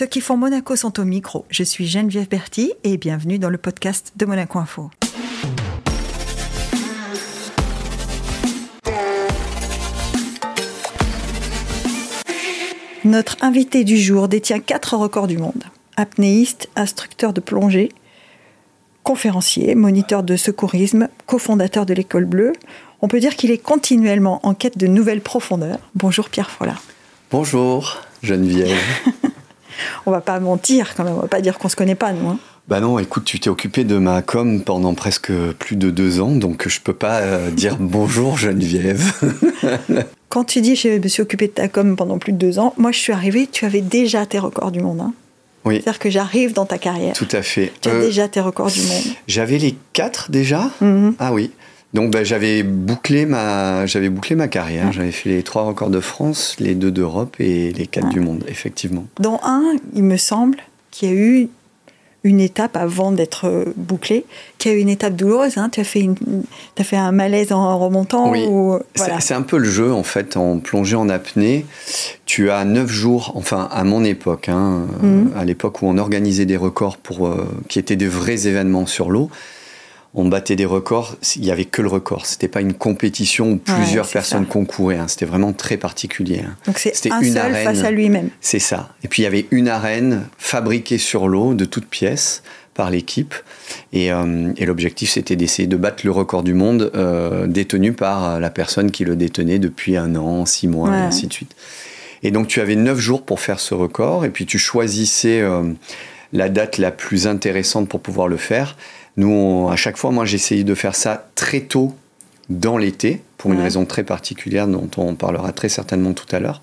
Ceux qui font Monaco sont au micro. Je suis Geneviève Berti et bienvenue dans le podcast de Monaco Info. Notre invité du jour détient quatre records du monde. Apnéiste, instructeur de plongée, conférencier, moniteur de secourisme, cofondateur de l'école bleue. On peut dire qu'il est continuellement en quête de nouvelles profondeurs. Bonjour Pierre Follat. Bonjour Geneviève. on va pas mentir quand même, on va pas dire qu'on se connaît pas nous. Hein. Bah non, écoute, tu t'es occupé de ma com pendant presque plus de deux ans, donc je peux pas euh, dire bonjour Geneviève. Quand tu dis je me suis occupé de ta com pendant plus de deux ans, moi je suis arrivée, tu avais déjà tes records du monde. Hein. Oui. C'est-à-dire que j'arrive dans ta carrière. Tout à fait. Tu as Euh, déjà tes records du monde. J'avais les quatre déjà? Mhm. Ah oui. Donc bah, j'avais bouclé ma j'avais bouclé ma carrière. J'avais fait les trois records de France, les deux d'Europe et les quatre du monde, effectivement. Dans un, il me semble qu'il y a eu une étape avant d'être euh, bouclé, qu'il y a eu une étape douloureuse. hein. Tu as, fait une- as fait un malaise en remontant. Oui. ou- C'est- voilà. C'est un peu le jeu en fait en plongée en apnée. Tu as neuf jours, enfin à mon époque, hein, euh, Mhm. à l'époque où on organisait des records pour euh, qui étaient des vrais événements sur l'eau. On battait des records. Il y avait que le record. C'était pas une compétition où plusieurs personnes ça. concouraient. hein. C'était vraiment très particulier. hein. Donc C'était un une seul arène. face à lui-même. C'est ça. Et puis il y avait une arène fabriquée sur l'eau de toutes pièces par l'équipe. Et, euh, et l'objectif, c'était d'essayer de battre le record du monde euh, détenu par la personne qui le détenait depuis un an, six mois, Ouais. et ainsi de suite. Et donc tu avais neuf jours pour faire ce record, et puis tu choisissais euh, la date la plus intéressante pour pouvoir le faire. Nous, on- à chaque fois, moi, j'essayais de faire ça très tôt dans l'été, pour une Ouais. raison très particulière dont on parlera très certainement tout à l'heure.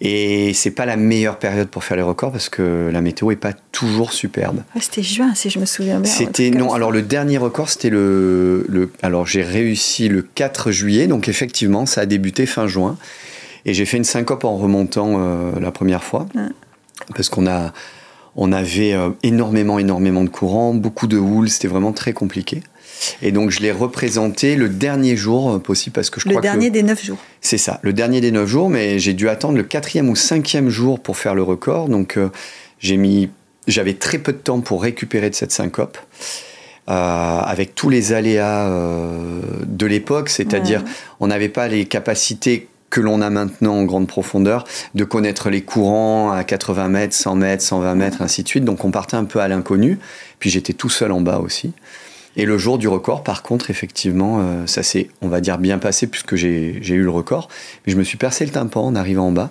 Et c'est pas la meilleure période pour faire les records parce que la météo est pas toujours superbe. Ouais, C'était juin, si je me souviens bien. C'était non. ça. Alors le dernier record, c'était le, le. Alors j'ai réussi le 4 juillet, donc effectivement, ça a débuté fin juin. Et j'ai fait une syncope en remontant euh, la première fois Ouais. parce qu'on a, on avait euh, énormément, énormément de courant, beaucoup de houle. C'était vraiment très compliqué. Et donc je l'ai représenté le dernier jour euh, possible parce que je Le crois que dernier des neuf jours. c'est ça, le dernier des neuf jours, mais j'ai dû attendre le quatrième ou cinquième jour pour faire le record. Donc euh, j'ai mis, j'avais très peu de temps pour récupérer de cette syncope. euh, avec tous les aléas euh, de l'époque, c'est-à-dire Ouais. on n'avait pas les capacités que l'on a maintenant en grande profondeur, de connaître les courants à 80 mètres, 100 mètres, 120 mètres, ainsi de suite. Donc on partait un peu à l'inconnu. Puis j'étais tout seul en bas aussi. Et le jour du record, par contre, effectivement, euh, ça s'est, on va dire, bien passé puisque j'ai eu le record. Mais je me suis percé le tympan en arrivant en bas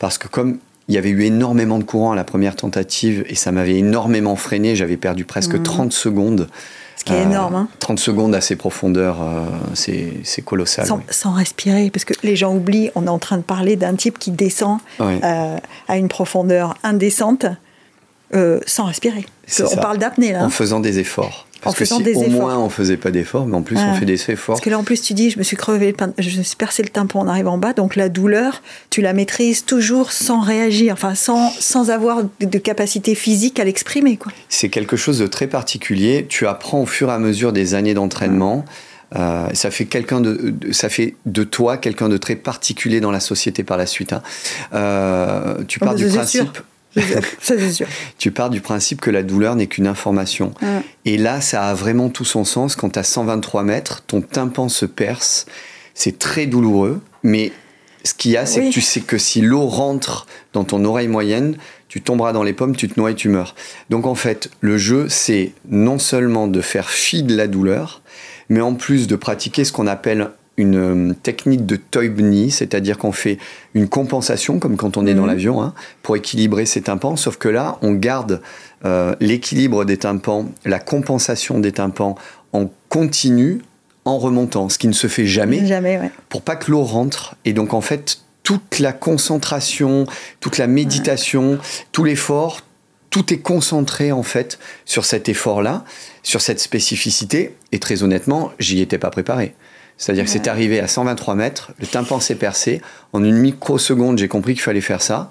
parce que comme il y avait eu énormément de courant à la première tentative et ça m'avait énormément freiné, j'avais perdu presque Mhm. 30 secondes. Ce qui est Euh, énorme. hein. 30 secondes à ces profondeurs, euh, c'est colossal. Sans, oui. sans respirer, parce que les gens oublient, on est en train de parler d'un type qui descend euh, à une profondeur indécente euh, sans respirer. On ça. parle d'apnée là. hein. En faisant des efforts. Parce En faisant que si des au efforts. moins on faisait pas d'efforts, mais en plus on fait des efforts. Parce que là en plus tu dis, je me suis crevé, je me suis percé le tympan en arrivant en bas, donc la douleur, tu la maîtrises toujours sans réagir, enfin sans, sans avoir de, capacité physique à l'exprimer. quoi. C'est quelque chose de très particulier. Tu apprends au fur et à mesure des années d'entraînement. Euh, ça fait quelqu'un de, ça fait de toi quelqu'un de très particulier dans la société par la suite. hein. Euh, tu Oh, pars mais du principe. Ça c'est sûr. tu pars du principe que la douleur n'est qu'une information. Ouais. Et là, ça a vraiment tout son sens quand à 123 mètres, ton tympan se perce. C'est très douloureux, mais ce qu'il y a, c'est Oui. que tu sais que si l'eau rentre dans ton oreille moyenne, tu tomberas dans les pommes, tu te noies et tu meurs. Donc en fait, le jeu, c'est non seulement de faire fi de la douleur, mais en plus de pratiquer ce qu'on appelle une euh, technique de Teubni, c'est-à-dire qu'on fait une compensation, comme quand on est dans Mhm. l'avion, hein, pour équilibrer ses tympans, sauf que là, on garde euh, l'équilibre des tympans, la compensation des tympans en continu en remontant, ce qui ne se fait jamais Jamais, ouais. pour pas que l'eau rentre. Et donc en fait, toute la concentration, toute la méditation, tout l'effort, tout est concentré en fait sur cet effort-là, sur cette spécificité. Et très honnêtement, j'y étais pas préparé. C'est-à-dire que c'est arrivé à 123 mètres, le tympan s'est percé. En une microseconde, j'ai compris qu'il fallait faire ça.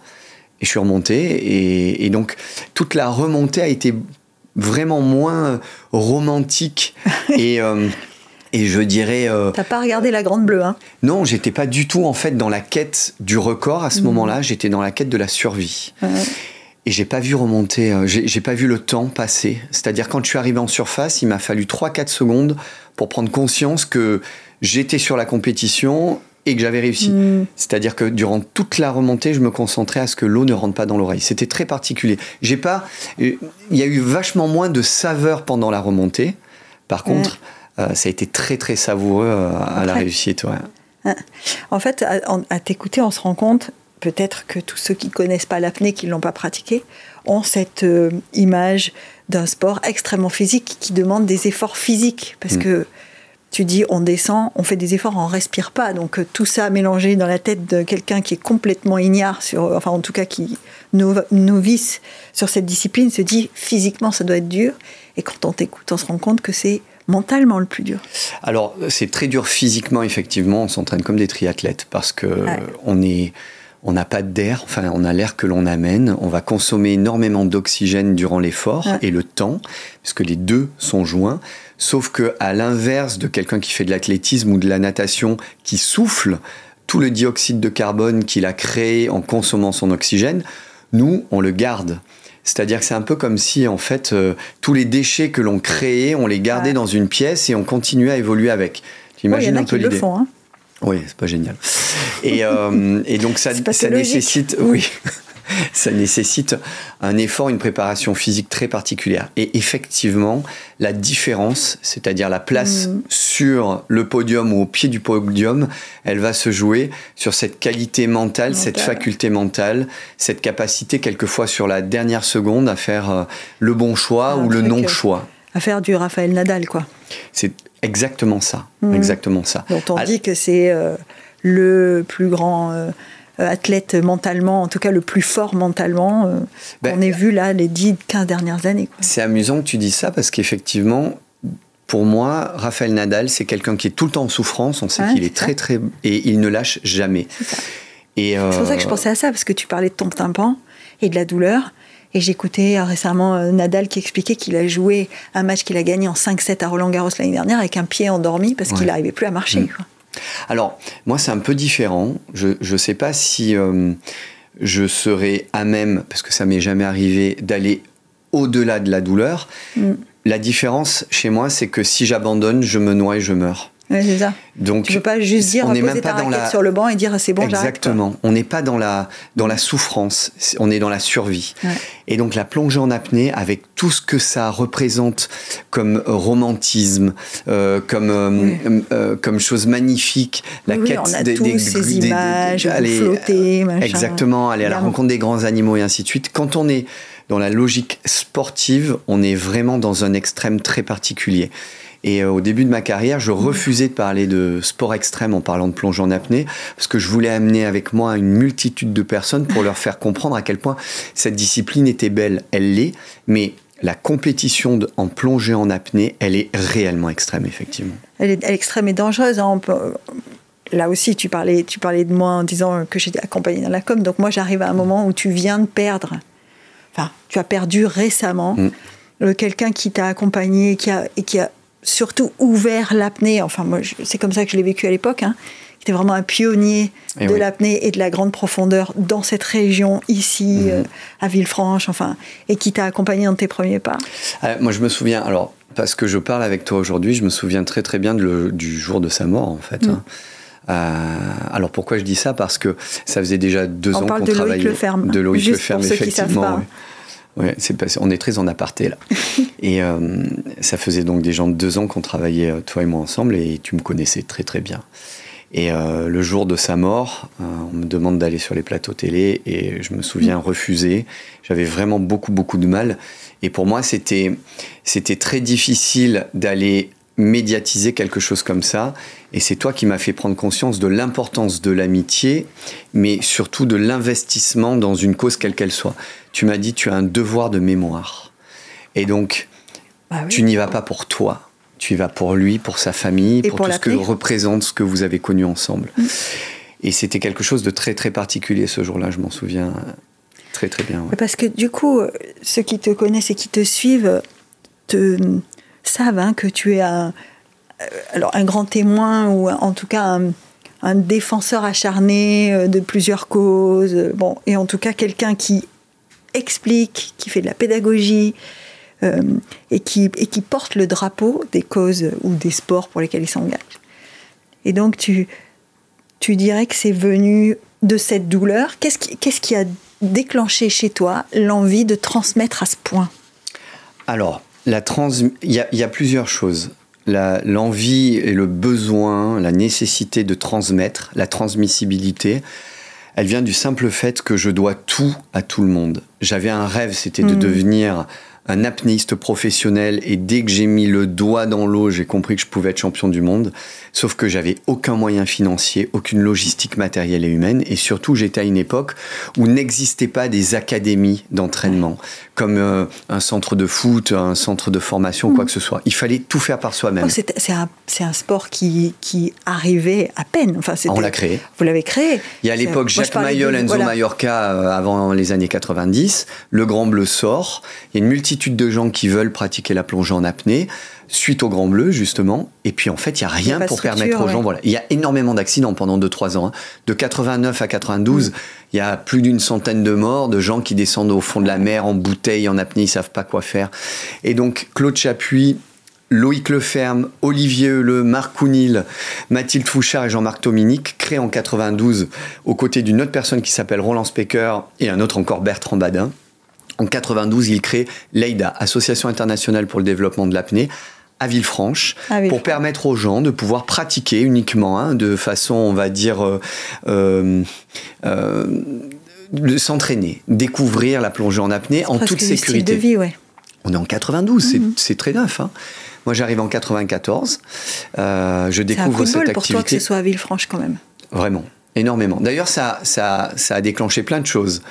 Et je suis remonté. Et, et donc, toute la remontée a été vraiment moins romantique et, euh, et je dirais. euh, T'as pas regardé la grande bleue, hein? Non, j'étais pas du tout en fait dans la quête du record à ce Mhm. moment-là, j'étais dans la quête de la survie. Ouais. et j'ai pas vu remonter, euh, j'ai pas vu le temps passer. C'est-à-dire quand je suis arrivé en surface, il m'a fallu 3-4 secondes pour prendre conscience que j'étais sur la compétition et que j'avais réussi. Mm. C'est-à-dire que durant toute la remontée, je me concentrais à ce que l'eau ne rentre pas dans l'oreille. C'était très particulier. J'ai pas, il y a eu vachement moins de saveur pendant la remontée. Par contre, euh, ça a été très très savoureux euh, à la réussite. Ouais. En fait, à t'écouter, on se rend compte peut-être que tous ceux qui connaissent pas l'apnée, qui l'ont pas pratiqué, ont cette euh, image d'un sport extrêmement physique qui demande des efforts physiques parce mm. que tu dis on descend, on fait des efforts, on respire pas. Donc euh, tout ça mélangé dans la tête de quelqu'un qui est complètement ignare sur, enfin en tout cas qui novice sur cette discipline, se dit physiquement ça doit être dur. Et quand on t'écoute, on se rend compte que c'est mentalement le plus dur. Alors c'est très dur physiquement effectivement. On s'entraîne comme des triathlètes parce que on est on n'a pas d'air, enfin on a l'air que l'on amène, on va consommer énormément d'oxygène durant l'effort et le temps, puisque les deux sont joints, sauf que à l'inverse de quelqu'un qui fait de l'athlétisme ou de la natation qui souffle tout le dioxyde de carbone qu'il a créé en consommant son oxygène, nous on le garde. C'est-à-dire que c'est un peu comme si, en fait, euh, tous les déchets que l'on créait, on les gardait dans une pièce et on continuait à évoluer avec. Tu imagines un peu l'idée. Hein. Oui, c'est pas génial. Et, euh, et donc ça, ça nécessite, oui, ça nécessite un effort, une préparation physique très particulière. Et effectivement, la différence, c'est-à-dire la place mm. sur le podium ou au pied du podium, elle va se jouer sur cette qualité mentale, cette faculté mentale, cette capacité quelquefois sur la dernière seconde à faire euh, le bon choix ou le non-choix. À faire du Raphaël Nadal, quoi. C'est Exactement ça, mhm. exactement ça. Dont on dit que c'est euh, le plus grand euh, athlète mentalement, en tout cas le plus fort mentalement euh, ben, qu'on ait vu là les 10-15 dernières années. C'est amusant que tu dis ça parce qu'effectivement, pour moi, Raphaël Nadal, c'est quelqu'un qui est tout le temps en souffrance. On sait qu'il est, très très et il ne lâche jamais. C'est pour ça que je pensais à ça parce que tu parlais de ton tympan et de la douleur. Et j'écoutais euh, récemment euh, Nadal qui expliquait qu'il a joué un match qu'il a gagné en 5-7 à Roland Garros l'année dernière avec un pied endormi parce qu'il n'arrivait plus à marcher. Mm. Alors, moi, c'est un peu différent. Je ne sais pas si euh, je serais à même, parce que ça m'est jamais arrivé, d'aller au-delà de la douleur. Mm. La différence chez moi, c'est que si j'abandonne, je me noie et je meurs c'est ça. Donc, tu peux pas juste dire on n'est même pas dans la sur le banc et dire c'est bon, Exactement. On n'est pas dans la dans la souffrance, on est dans la survie. Et donc la plongée en apnée, avec tout ce que ça représente comme romantisme, euh, comme euh, euh, comme chose magnifique, la quête on a des, tous ces images, aller, flotter, machin, exactement, aller à la rencontre des grands animaux et ainsi de suite. Quand on est dans la logique sportive, on est vraiment dans un extrême très particulier. Et euh, au début de ma carrière, je refusais de parler de sport extrême en parlant de plongeon en apnée, parce que je voulais amener avec moi une multitude de personnes pour leur faire comprendre à quel point cette discipline était belle. Elle l'est, mais la compétition en plongée en apnée, elle est réellement extrême, effectivement. Elle est, extrême et dangereuse. Hein. là aussi, tu parlais, tu parlais de moi en disant que j'étais accompagnée dans la com. Donc moi, j'arrive à un moment où tu viens de perdre. Enfin, tu as perdu récemment mm. quelqu'un qui t'a accompagné qui a, et qui a surtout ouvert l'apnée. Enfin, moi, c'est comme ça que je l'ai vécu à l'époque. Hein. Il était vraiment un pionnier eh de l'apnée et de la grande profondeur dans cette région, ici, mhm. euh, à Villefranche, enfin, et qui t'a accompagné dans tes premiers pas. Euh, moi, je me souviens, alors, parce que je parle avec toi aujourd'hui, je me souviens très très bien du jour de sa mort, en fait. Hein. Mm. Euh, alors pourquoi je dis ça? Parce que ça faisait déjà deux ans qu'on travaillait. De Leferme. De Loïc Leferme, effectivement. Ouais, c'est on est très en aparté là. et euh, ça faisait donc déjà deux ans qu'on travaillait, euh, toi et moi, ensemble, et tu me connaissais très très bien. Et euh, le jour de sa mort, on me demande d'aller sur les plateaux télé, et je me souviens mm. refuser. J'avais vraiment beaucoup beaucoup de mal. Et pour moi, c'était c'était très difficile d'aller médiatiser quelque chose comme ça. Et c'est toi qui m'as fait prendre conscience de l'importance de l'amitié, mais surtout de l'investissement dans une cause quelle qu'elle soit. Tu m'as dit, tu as un devoir de mémoire. Et donc, bah tu n'y vas pas pour toi. Tu y vas pour lui, pour sa famille, pour, tout ce que représente ce que vous avez connu ensemble. Mm. Et c'était quelque chose de très très particulier ce jour-là, je m'en souviens très très bien. Parce que du coup, ceux qui te connaissent et qui te suivent te savent hein, que tu es un, euh, alors un grand témoin ou en tout cas un, défenseur acharné euh, de plusieurs causes. Bon, et en tout cas quelqu'un qui explique, qui fait de la pédagogie euh, et, qui, et qui porte le drapeau des causes ou des sports pour lesquels il s'engage. Et donc tu, tu dirais que c'est venu de cette douleur. Qu'est-ce qui, qu'est-ce qui a déclenché chez toi l'envie de transmettre à ce point? Alors, la trans... il, y a, il y a plusieurs choses. L'envie et le besoin, la nécessité de transmettre, la transmissibilité, elle vient du simple fait que je dois tout à tout le monde. J'avais un rêve, c'était de Mhm. devenir un apnéiste professionnel et dès que j'ai mis le doigt dans l'eau, j'ai compris que je pouvais être champion du monde. Sauf que j'avais aucun moyen financier, aucune logistique matérielle et humaine et surtout j'étais à une époque où n'existaient pas des académies d'entraînement comme euh, un centre de foot, un centre de formation, quoi que ce soit. Il fallait tout faire par soi-même. Oh, c'est, un, sport qui, qui arriait à peine. Enfin, c'était- On l'a créé. Vous l'avez créé. Il y a à l'époque Jacques de- Mayol, Enzo voilà. Mallorca euh, avant les années 90. Le Grand Bleu sort. Il y a une multitude de gens qui veulent pratiquer la plongée en apnée suite au Grand Bleu justement. Et puis en fait, il y a Il y a rien pour permettre aux gens. Voilà, il y a énormément d'accidents pendant 2-3 ans. hein. De 89 à 92, Mm. il y a plus d'une centaine de morts, de gens qui descendent au fond de la mer en bouteille, en apnée, ils savent pas quoi faire. Et donc Claude Chapuis. Loïc Leferme, Olivier Heuleux, Marc Counil, Mathilde Fouchard et Jean-Marc Dominique créent en 92, aux côtés d'une autre personne qui s'appelle Roland Specker et un autre encore Bertrand Badin. En 92, ils créent l'EIDA, Association internationale pour le développement de l'apnée, à Villefranche, À pour permettre aux gens de pouvoir pratiquer uniquement, hein, de façon, on va dire, euh, euh, euh, de s'entraîner, découvrir la plongée en apnée en toute sécurité. de vie, ouais. On est en 92, c'est- Mhm. c'est très neuf. hein. Moi, j'arrive en 94. euh, je découvre cette bol pour toi que activité. ce soit à Villefranche quand même. Vraiment, énormément. D'ailleurs, ça, ça, ça a déclenché plein de choses.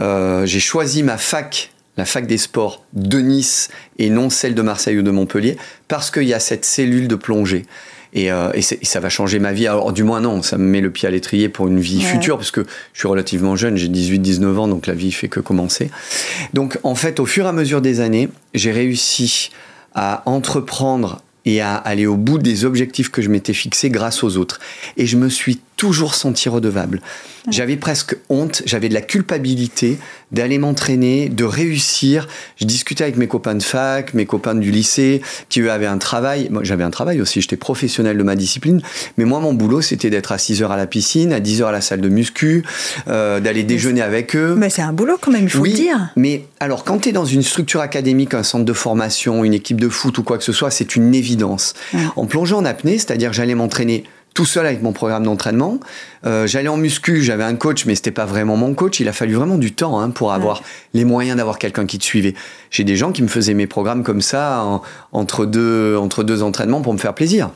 Euh, J'ai choisi ma fac, la fac des sports de Nice et non celle de Marseille ou de Montpellier, parce qu'il y a cette cellule de plongée. Et, euh, et c'est- et ça va changer ma vie. Alors, du moins, non, ça me met le pied à l'étrier pour une vie Ouais. future, parce que je suis relativement jeune, j'ai 18-19 ans, donc la vie fait que commencer. Donc, en fait, au fur et à mesure des années, j'ai réussi à entreprendre et à aller au bout des objectifs que je m'étais fixés grâce aux autres. Et je me suis toujours senti redevable. J'avais presque honte, j'avais de la culpabilité d'aller m'entraîner, de réussir. Je discutais avec mes copains de fac, mes copains du lycée, qui eux avaient un travail. Moi, j'avais un travail aussi, j'étais professionnel de ma discipline. Mais moi, mon boulot, c'était d'être à 6 heures à la piscine, à 10 heures à la salle de muscu, euh, d'aller déjeuner avec eux. Mais c'est un boulot quand même, il faut oui, le dire. mais alors quand tu es dans une structure académique, un centre de formation, une équipe de foot ou quoi que ce soit, c'est une évidence. Ouais. En plongeant en apnée, c'est-à-dire j'allais m'entraîner tout seul avec mon programme d'entraînement. Euh, j'allais en muscu, j'avais un coach, mais c'était pas vraiment mon coach. Il a fallu vraiment du temps hein, pour avoir les moyens d'avoir quelqu'un qui te suivait. J'ai des gens qui me faisaient mes programmes comme ça en- entre, deux, entre deux entraînements pour me faire plaisir.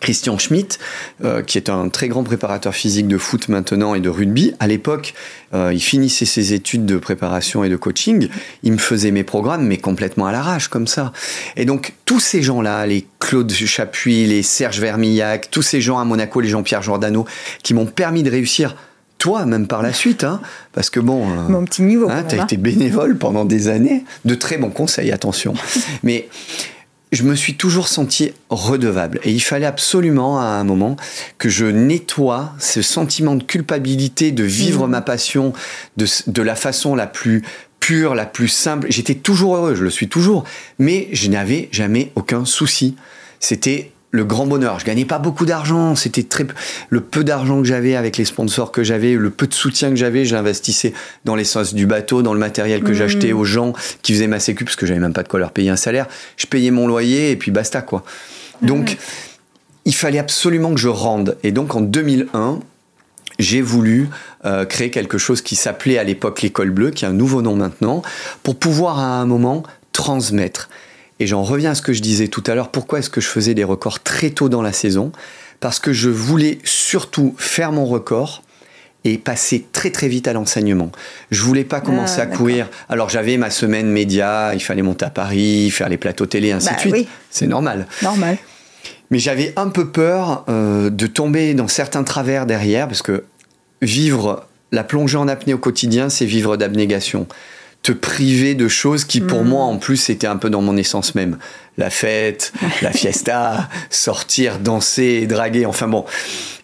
Christian Schmitt, euh, qui est un très grand préparateur physique de foot maintenant et de rugby. À l'époque, euh, il finissait ses études de préparation et de coaching. Il me faisait mes programmes, mais complètement à l'arrache, comme ça. Et donc, tous ces gens-là, les Claude Chapuis, les Serge Vermillac, tous ces gens à Monaco, les Jean-Pierre Giordano, qui m'ont permis de réussir, toi, même par la suite, hein, parce que bon. euh, Mon petit niveau. Hein, tu as même, hein. été bénévole pendant des années. De très bons conseils, attention. Mais je me suis toujours senti redevable. Et il fallait absolument, à un moment, que je nettoie ce sentiment de culpabilité de vivre Mhm. ma passion de, de la façon la plus pure, la plus simple. J'étais toujours heureux, je le suis toujours. Mais je n'avais jamais aucun souci. C'était le grand bonheur. Je gagnais pas beaucoup d'argent. C'était très le peu d'argent que j'avais avec les sponsors que j'avais, le peu de soutien que j'avais, je l'investissais dans l'essence du bateau, dans le matériel que Mhm. j'achetais aux gens qui faisaient ma sécu parce que j'avais même pas de quoi leur payer un salaire. Je payais mon loyer et puis basta quoi. Donc il fallait absolument que je rende. Et donc en 2001, j'ai voulu euh, créer quelque chose qui s'appelait à l'époque l'école bleue, qui a un nouveau nom maintenant, pour pouvoir à un moment transmettre. Et j'en reviens à ce que je disais tout à l'heure, pourquoi est-ce que je faisais des records très tôt dans la saison? Parce que je voulais surtout faire mon record et passer très très vite à l'enseignement. Je voulais pas commencer Ah, à courir. Alors j'avais ma semaine média, il fallait monter à Paris, faire les plateaux télé, ainsi Bah de suite. oui. C'est normal. Normal. Mais j'avais un peu peur euh, de tomber dans certains travers derrière, parce que vivre la plongée en apnée au quotidien, c'est vivre d'abnégation. Te priver de choses qui, pour moi, en plus, étaient un peu dans mon essence même. La fête, la fiesta, sortir, danser, draguer. Enfin bon,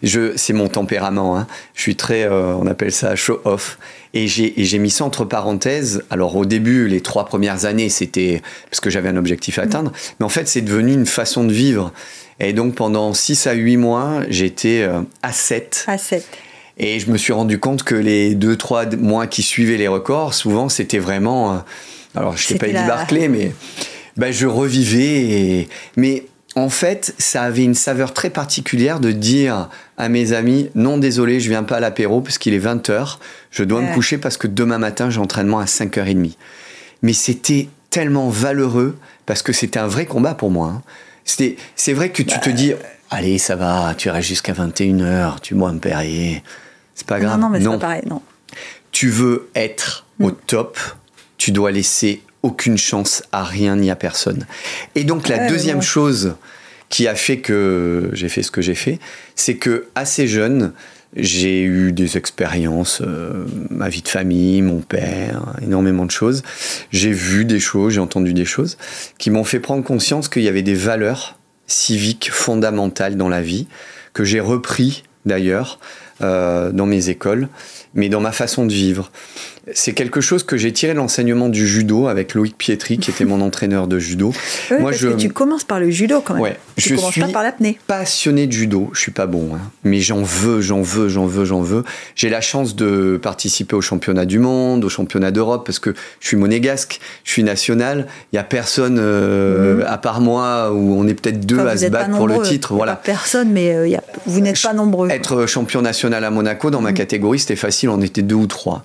je, c'est mon tempérament. Hein. Je suis très, euh, on appelle ça show off. Et j'ai mis ça entre parenthèses. Alors au début, les trois premières années, c'était parce que j'avais un objectif à atteindre. Mais en fait, c'est devenu une façon de vivre. Et donc pendant 6 à 8 mois, j'étais euh, à 7. À 7. Et je me suis rendu compte que les 2-3 mois qui suivaient les records, souvent c'était vraiment... Euh, alors je ne t'ai pas dit Barclay, mais ben, je revivais. Et, mais en fait, ça avait une saveur très particulière de dire à mes amis non désolé, je viens pas à l'apéro parce qu'il est 20h, je dois me coucher parce que demain matin j'ai entraînement à 5h30. Mais c'était tellement valeureux parce que c'était un vrai combat pour moi. Hein. C'était c'est vrai que tu te dis allez, ça va, tu restes jusqu'à 21h, tu bois un Perrier. C'est pas grave. Non, non, mais c'est pas pareil, non. Tu veux être au mm. top, tu dois laisser aucune chance à rien ni à personne. Et donc la deuxième chose qui a fait que j'ai fait ce que j'ai fait, c'est que assez jeune, j'ai eu des expériences, euh, ma vie de famille, mon père, énormément de choses. J'ai vu des choses, j'ai entendu des choses qui m'ont fait prendre conscience qu'il y avait des valeurs civiques fondamentales dans la vie que j'ai repris d'ailleurs dans mes écoles, mais dans ma façon de vivre c'est quelque chose que j'ai tiré l'enseignement du judo avec Loïc Pietri, qui était mon entraîneur de judo. Moi, je... que tu commences par le judo quand même. Ouais, tu je commences suis pas par l'apnée. Passionné de judo, je suis pas bon, hein. mais j'en veux, j'en veux, j'en veux, j'en veux. J'ai la chance de participer au championnat du monde, au championnat d'Europe, parce que je suis monégasque, je suis national. Il y a personne euh, mhm. à part moi où on est peut-être deux à se battre pour le titre. Voilà. personne, mais euh, vous n'êtes pas nombreux. Être champion national à Monaco dans ma mhm. catégorie, c'était facile. On était deux ou trois.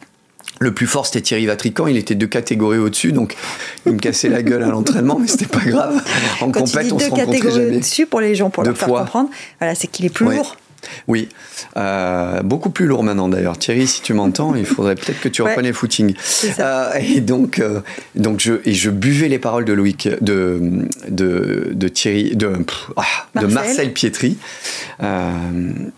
Le plus fort, c'était Thierry Vatrican. Il était deux catégories au-dessus, donc il me cassait la gueule à l'entraînement, mais c'était pas grave. En Quand compète, on se rencontrait jamais. deux catégories au-dessus pour les gens, pour leur faire comprendre, voilà, c'est qu'il est plus lourd. Oui, euh, beaucoup plus lourd maintenant d'ailleurs. Thierry, si tu m'entends, il faudrait peut-être que tu reprennes les footings. Euh, et donc, euh, donc je, et je buvais les paroles de Loïc, de, de, de Thierry, de, ah, Marcel. de Marcel Pietri,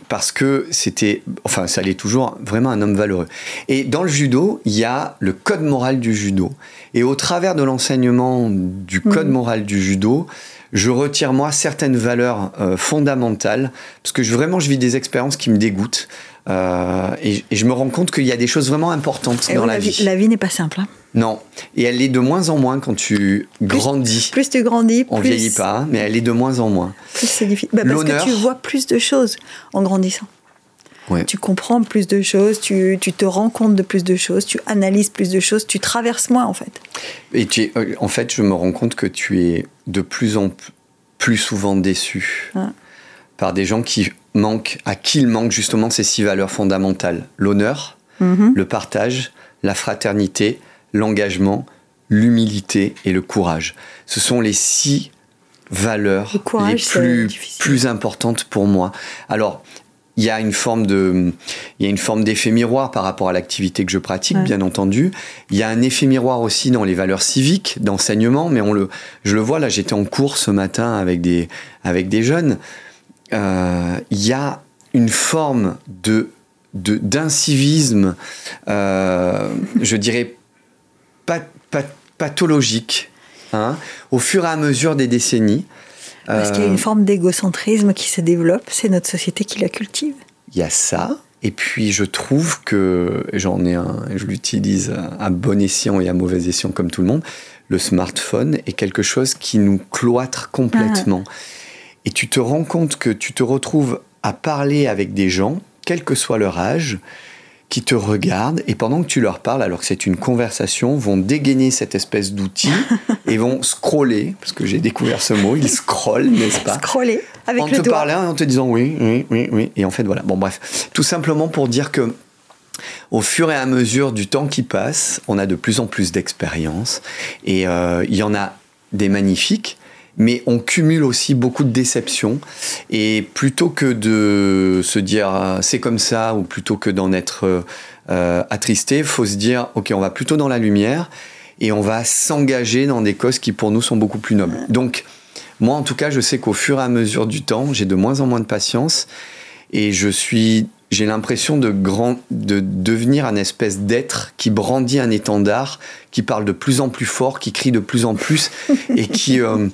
parce que c'était, enfin, ça allait toujours vraiment un homme valeureux. Et dans le judo, il y a le code moral du judo. Et au travers de l'enseignement du code mhm. moral du judo, je retire moi certaines valeurs euh, fondamentales parce que je, vraiment je vis des expériences qui me dégoûtent euh, et, je me rends compte qu'il y a des choses vraiment importantes dans la, vie. La vie n'est pas simple. Hein. Non, et elle est de moins en moins quand tu grandis. Plus tu grandis, plus... on vieillit pas, mais elle est de moins en moins. Plus c'est difficile. Bah, parce que tu vois plus de choses en grandissant. Tu comprends plus de choses, tu, te rends compte de plus de choses, tu analyses plus de choses, tu traverses moins en fait. Et tu euh, en fait, je me rends compte que tu es de plus en plus souvent déçu par des gens qui manquent, à qui il manque justement ces six valeurs fondamentales l'honneur, mm-hmm. le partage, la fraternité, l'engagement, l'humilité et le courage. Ce sont les six valeurs les plus, plus importantes pour moi. Alors, il y a une forme de, il y a une forme d'effet miroir par rapport à l'activité que je pratique, bien entendu. Il y a un effet miroir aussi dans les valeurs civiques, d'enseignement, mais on le, je le vois là, j'étais en cours ce matin avec des, avec des jeunes. Euh, il y a une forme de, d'incivisme, euh, je dirais pathologique, hein, au fur et à mesure des décennies. Parce qu'il y a une euh, forme d'égocentrisme qui se développe, c'est notre société qui la cultive. Il y a ça, et puis je trouve que, j'en ai un, je l'utilise à bon escient et à mauvais escient comme tout le monde, le smartphone est quelque chose qui nous cloître complètement. Ah. Et tu te rends compte que tu te retrouves à parler avec des gens, quel que soit leur âge, qui te regardent et pendant que tu leur parles, alors que c'est une conversation, vont dégainer cette espèce d'outil et vont scroller, parce que j'ai découvert ce mot, ils scrollent, n'est-ce pas? Scroller avec en le te parlant et en te disant oui, oui, oui, oui. Et en fait, voilà. Bon, bref. Tout simplement pour dire que au fur et à mesure du temps qui passe, on a de plus en plus d'expérience et euh, il y en a des magnifiques mais on cumule aussi beaucoup de déceptions. Et plutôt que de se dire ah, c'est comme ça, ou plutôt que d'en être euh, attristé, faut se dire ok, on va plutôt dans la lumière et on va s'engager dans des causes qui pour nous sont beaucoup plus nobles. Donc, moi en tout cas, je sais qu'au fur et à mesure du temps, j'ai de moins en moins de patience et je suis j'ai l'impression de, grand, de devenir un espèce d'être qui brandit un étendard, qui parle de plus en plus fort, qui crie de plus en plus et qui, euh,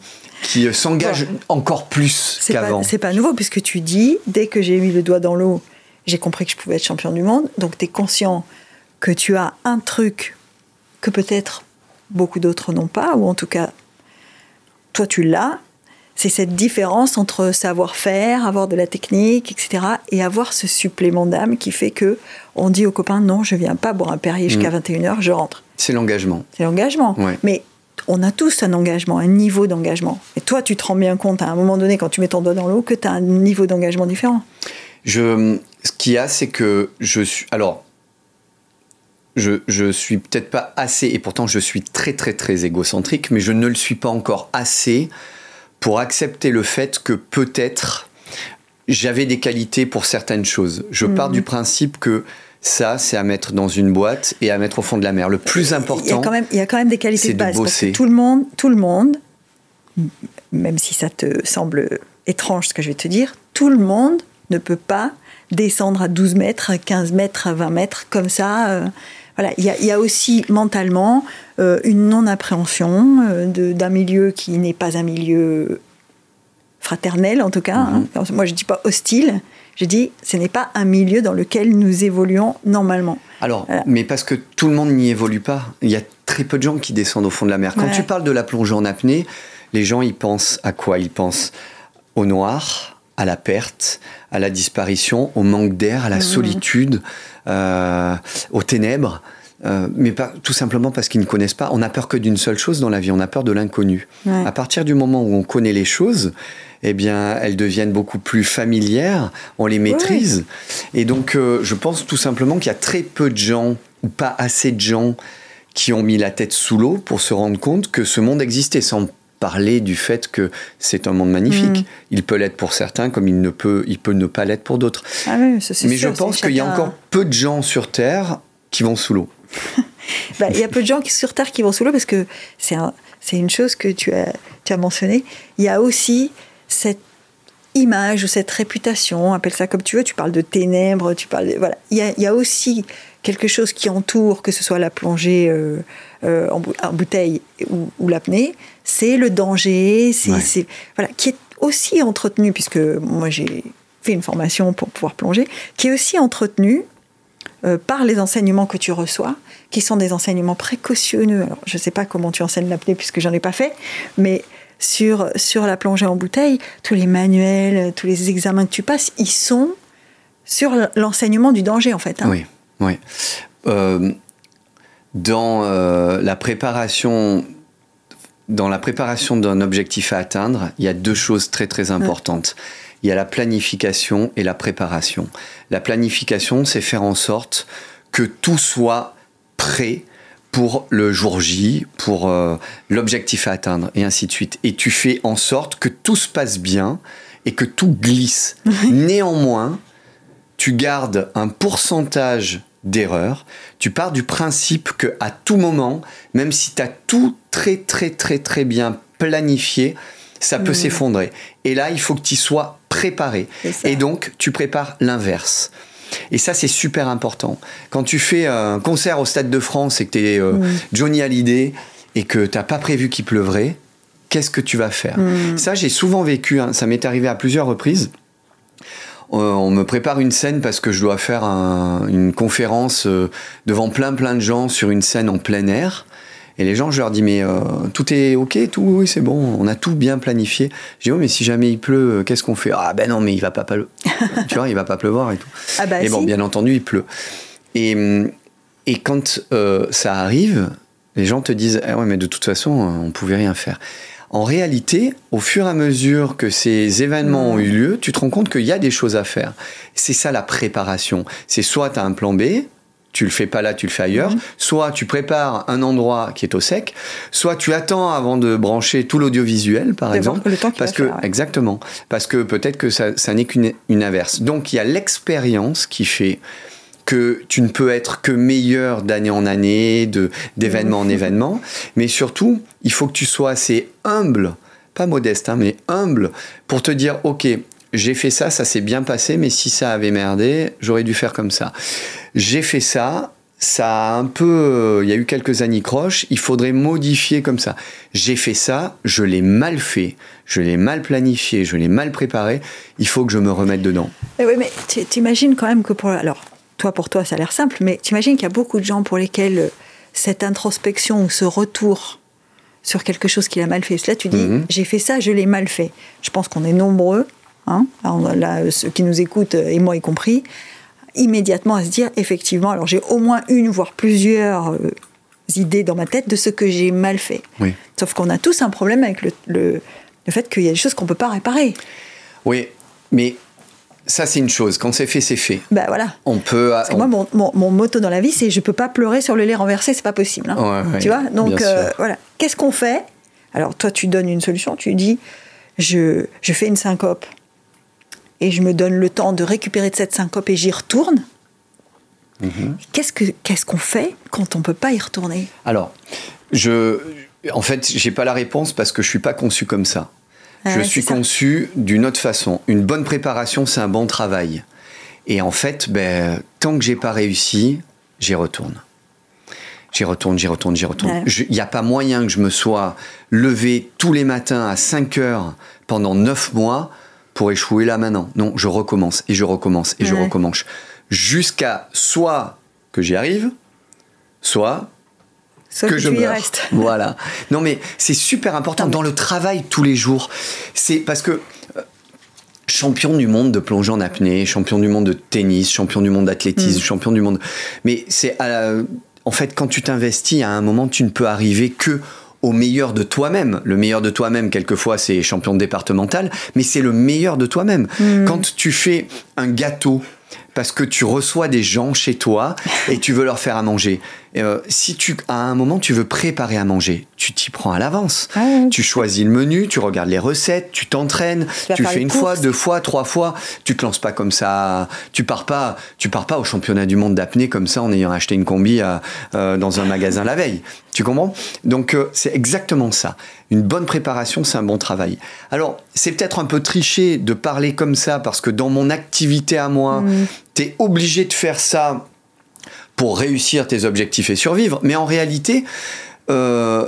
qui s'engage encore plus qu'avant. C'est pas nouveau puisque tu dis, dès que j'ai mis le doigt dans l'eau, j'ai compris que je pouvais être champion du monde. Donc tu es conscient que tu as un truc que peut-être beaucoup d'autres n'ont pas, ou en tout cas, toi tu l'as, c'est cette différence entre savoir-faire, avoir de la technique, etc., et avoir ce supplément d'âme qui fait que on dit aux copains non, je viens pas boire un Perrier jusqu'à 21h, mm. je rentre. C'est l'engagement. C'est l'engagement. Mais on a tous un engagement, un niveau d'engagement. Et toi, tu te rends bien compte à un moment donné, quand tu mets ton doigt dans l'eau, que tu as un niveau d'engagement différent. Je, ce qu'il y a, c'est que je suis. Alors, je, je suis peut-être pas assez, et pourtant je suis très très très égocentrique, mais je ne le suis pas encore assez pour accepter le fait que peut-être j'avais des qualités pour certaines choses. Je pars du mhm. principe que ça, c'est à mettre dans une boîte et à mettre au fond de la mer. Le plus important, il y a quand même, il y a quand même des qualités de base. tout le monde, tout le monde, même si ça te semble étrange ce que je vais te dire, tout le monde ne peut pas descendre à 12 mètres, 15 mètres, 20 mètres comme ça. Euh, voilà, il y, a, aussi mentalement euh, une non-appréhension euh, d'un milieu qui n'est pas un milieu fraternel, en tout cas. Hein. Mhm. Moi, je dis pas hostile. Je dis, ce n'est pas un milieu dans lequel nous évoluons normalement. Alors, mais parce que tout le monde n'y évolue pas. Il y a très peu de gens qui descendent au fond de la mer. Quand tu parles de la plongée en apnée, les gens, ils pensent à quoi? Ils pensent au noir, à la perte, à la disparition, au manque d'air, à la mhm. solitude, euh, aux ténèbres. Euh, mais pas, tout simplement parce qu'ils ne connaissent pas. On a peur que d'une seule chose dans la vie, on a peur de l'inconnu. À partir du moment où on connaît les choses, eh bien, elles deviennent beaucoup plus familières, on les maîtrise. Et donc, euh, je pense tout simplement qu'il y a très peu de gens, ou pas assez de gens, qui ont mis la tête sous l'eau pour se rendre compte que ce monde existait, sans parler du fait que c'est un monde magnifique. Mm. Il peut l'être pour certains, comme il, ne peut, il peut ne pas l'être pour d'autres. Ah Mais je pense qu'il y a encore peu de gens sur Terre qui vont sous l'eau. Bah, il y a peu de gens sur Terre qui vont sous l'eau parce que c'est un, une chose que tu as, tu as mentionné. Il y a aussi cette image ou cette réputation, appelle ça comme tu veux, tu parles de ténèbres, tu parles voilà. Il y, a, il y a aussi quelque chose qui entoure, que ce soit la plongée euh, euh, en, bouteille ou, l'apnée, c'est le danger, c'est voilà, qui est aussi entretenu, puisque moi j'ai fait une formation pour pouvoir plonger, qui est aussi entretenu euh, par les enseignements que tu reçois, qui sont des enseignements précautionneux. Alors, je ne sais pas comment tu enseignes l'apnée puisque j'en ai pas fait, mais sur, sur la plongée en bouteille, tous les manuels, tous les examens que tu passes, ils sont sur l'enseignement du danger en fait. Hein. Oui, oui. Euh, dans euh, la préparation dans la préparation d'un objectif à atteindre, il y a deux choses très très importantes. Il y a la planification et la préparation. La planification, c'est faire en sorte que tout soit prêt pour le jour J, pour euh, l'objectif à atteindre, et ainsi de suite. Et tu fais en sorte que tout se passe bien et que tout glisse. Néanmoins, tu gardes un pourcentage d'erreur. Tu pars du principe que à tout moment, même si tu as tout très très très très bien planifié, ça peut mmh. s'effondrer. Et là, il faut que tu sois préparé. Et donc, tu prépares l'inverse. Et ça, c'est super important. Quand tu fais un concert au Stade de France et que tu es euh, mmh. Johnny Hallyday et que tu n'as pas prévu qu'il pleuvrait, qu'est-ce que tu vas faire? Mmh. Ça, j'ai souvent vécu, hein. ça m'est arrivé à plusieurs reprises. Euh, on me prépare une scène parce que je dois faire une conférence euh, devant plein plein de gens sur une scène en plein air. Et les gens, je leur dis, mais euh, tout est OK, tout, oui, c'est bon, on a tout bien planifié. Je dis, oh, mais si jamais il pleut, qu'est-ce qu'on fait? Ah ben non, mais il va pas pleuvoir. tu vois, il va pas pleuvoir et tout. Ah bah et bon, bien entendu, il pleut. Et, et quand ça arrive, les gens te disent, ah ouais, mais de toute façon, on pouvait rien faire en réalité, au fur et à mesure que ces événements ont eu lieu, tu te rends compte qu'il y a des choses à faire. C'est ça la préparation. C'est soit tu as un plan B, tu le fais pas là, tu le fais ailleurs. Mhm. Soit tu prépares un endroit qui est au sec, soit tu attends avant de brancher tout l'audiovisuel, par exemple. Le temps parce que exactement, parce que peut-être que ça, ça n'est qu'une inverse. Donc il y a l'expérience qui fait que tu ne peux être que meilleur d'année en année, de d'événement en événement, mais surtout, il faut que tu sois assez humble, pas modeste, hein, mais humble, pour te dire, ok, j'ai fait ça, ça s'est bien passé, mais si ça avait merdé, j'aurais dû faire comme ça. J'ai fait ça, ça a un peu, il y a eu quelques anicroches, il faudrait modifier comme ça. J'ai fait ça, je l'ai mal fait, je l'ai mal planifié, je l'ai mal préparé, il faut que je me remette dedans. Mais oui, mais t'imagines quand même que pour... Alors, toi, pour toi, ça a l'air simple, mais t'imagines qu'il y a beaucoup de gens pour lesquels euh, cette introspection ou ce retour sur quelque chose qu'il a mal fait, là tu dis, mhm. j'ai fait ça, je l'ai mal fait. Je pense qu'on est nombreux, hein, là, ceux qui nous écoutent, et moi y compris, immédiatement à se dire effectivement, alors j'ai au moins une, voire plusieurs euh, idées dans ma tête de ce que j'ai mal fait. Sauf qu'on a tous un problème avec le, le, fait qu'il y a des choses qu'on ne peut pas réparer. Oui, mais ça, c'est une chose. Quand c'est fait, c'est fait. Ben voilà. On peut. Moi, mon, mon, motto dans la vie, c'est je peux pas pleurer sur le lait renversé, c'est pas possible. Hein. tu vois? Donc euh, voilà. Qu'est-ce qu'on fait? Alors toi, tu donnes une solution. Tu dis je, je fais une syncope et je me donne le temps de récupérer de cette syncope et j'y retourne, mhm. qu'est-ce qu'on fait quand on ne peut pas y retourner? Alors, je, en fait, j'ai pas la réponse parce que je suis pas conçu comme ça. Ah je suis conçu d'une autre façon. Une bonne préparation, c'est un bon travail. Et en fait, ben, tant que j'ai pas réussi, j'y retourne. J'y retourne, j'y retourne, j'y retourne. Il n'y a pas moyen que je me sois levé tous les matins à 5 heures pendant 9 mois pour échouer là maintenant. Non, je recommence et je recommence et je recommence. Jusqu'à soit que j'y arrive, soit que, je me reste. Voilà. Non, mais c'est super important dans le travail tous les jours. C'est parce que euh, champion du monde de plongée en apnée, champion du monde de tennis, champion du monde d'athlétisme, mm. champion du monde. Mais c'est en fait quand tu t'investis à un moment, tu ne peux arriver que au meilleur de toi-même. Le meilleur de toi-même, quelquefois, c'est champion départemental, mais c'est le meilleur de toi-même. Mm. Quand tu fais un gâteau parce que tu reçois des gens chez toi et tu veux leur faire à manger. Euh, si tu, à un moment, tu veux préparer à manger, tu t'y prends à l'avance. Ah tu choisis le menu, tu regardes les recettes, tu t'entraînes, tu, fais une fois, deux fois, trois fois. Tu te lances pas comme ça. Tu pars pas, tu pars pas au championnat du monde d'apnée comme ça en ayant acheté une combi euh, dans un magasin la veille. Tu comprends? Donc euh, c'est exactement ça. Une bonne préparation, c'est un bon travail. Alors c'est peut-être un peu triché de parler comme ça parce que dans mon activité à moi, mm. tu es obligé de faire ça pour réussir tes objectifs et survivre. Mais en réalité, euh,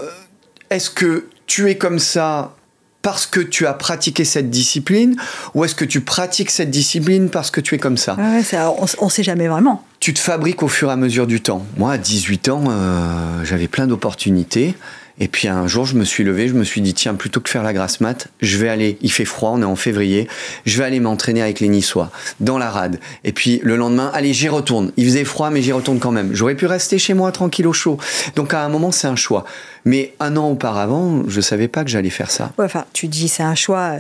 est-ce que tu es comme ça parce que tu as pratiqué cette discipline ou est-ce que tu pratiques cette discipline parce que tu es comme ça, On ne sait jamais vraiment. Tu te fabriques au fur et à mesure du temps. Moi, à 18 ans, euh, j'avais plein d'opportunités. Et puis un jour, je me suis levé, je me suis dit, tiens, plutôt que faire la grasse mat, je vais aller, il fait froid, on est en février, je vais aller m'entraîner avec les Niçois, dans la rade. Et puis le lendemain, allez, j'y retourne. Il faisait froid, mais j'y retourne quand même. J'aurais pu rester chez moi tranquille au chaud. Donc à un moment, c'est un choix. Mais un an auparavant, je savais pas que j'allais faire ça. enfin, tu dis c'est un choix.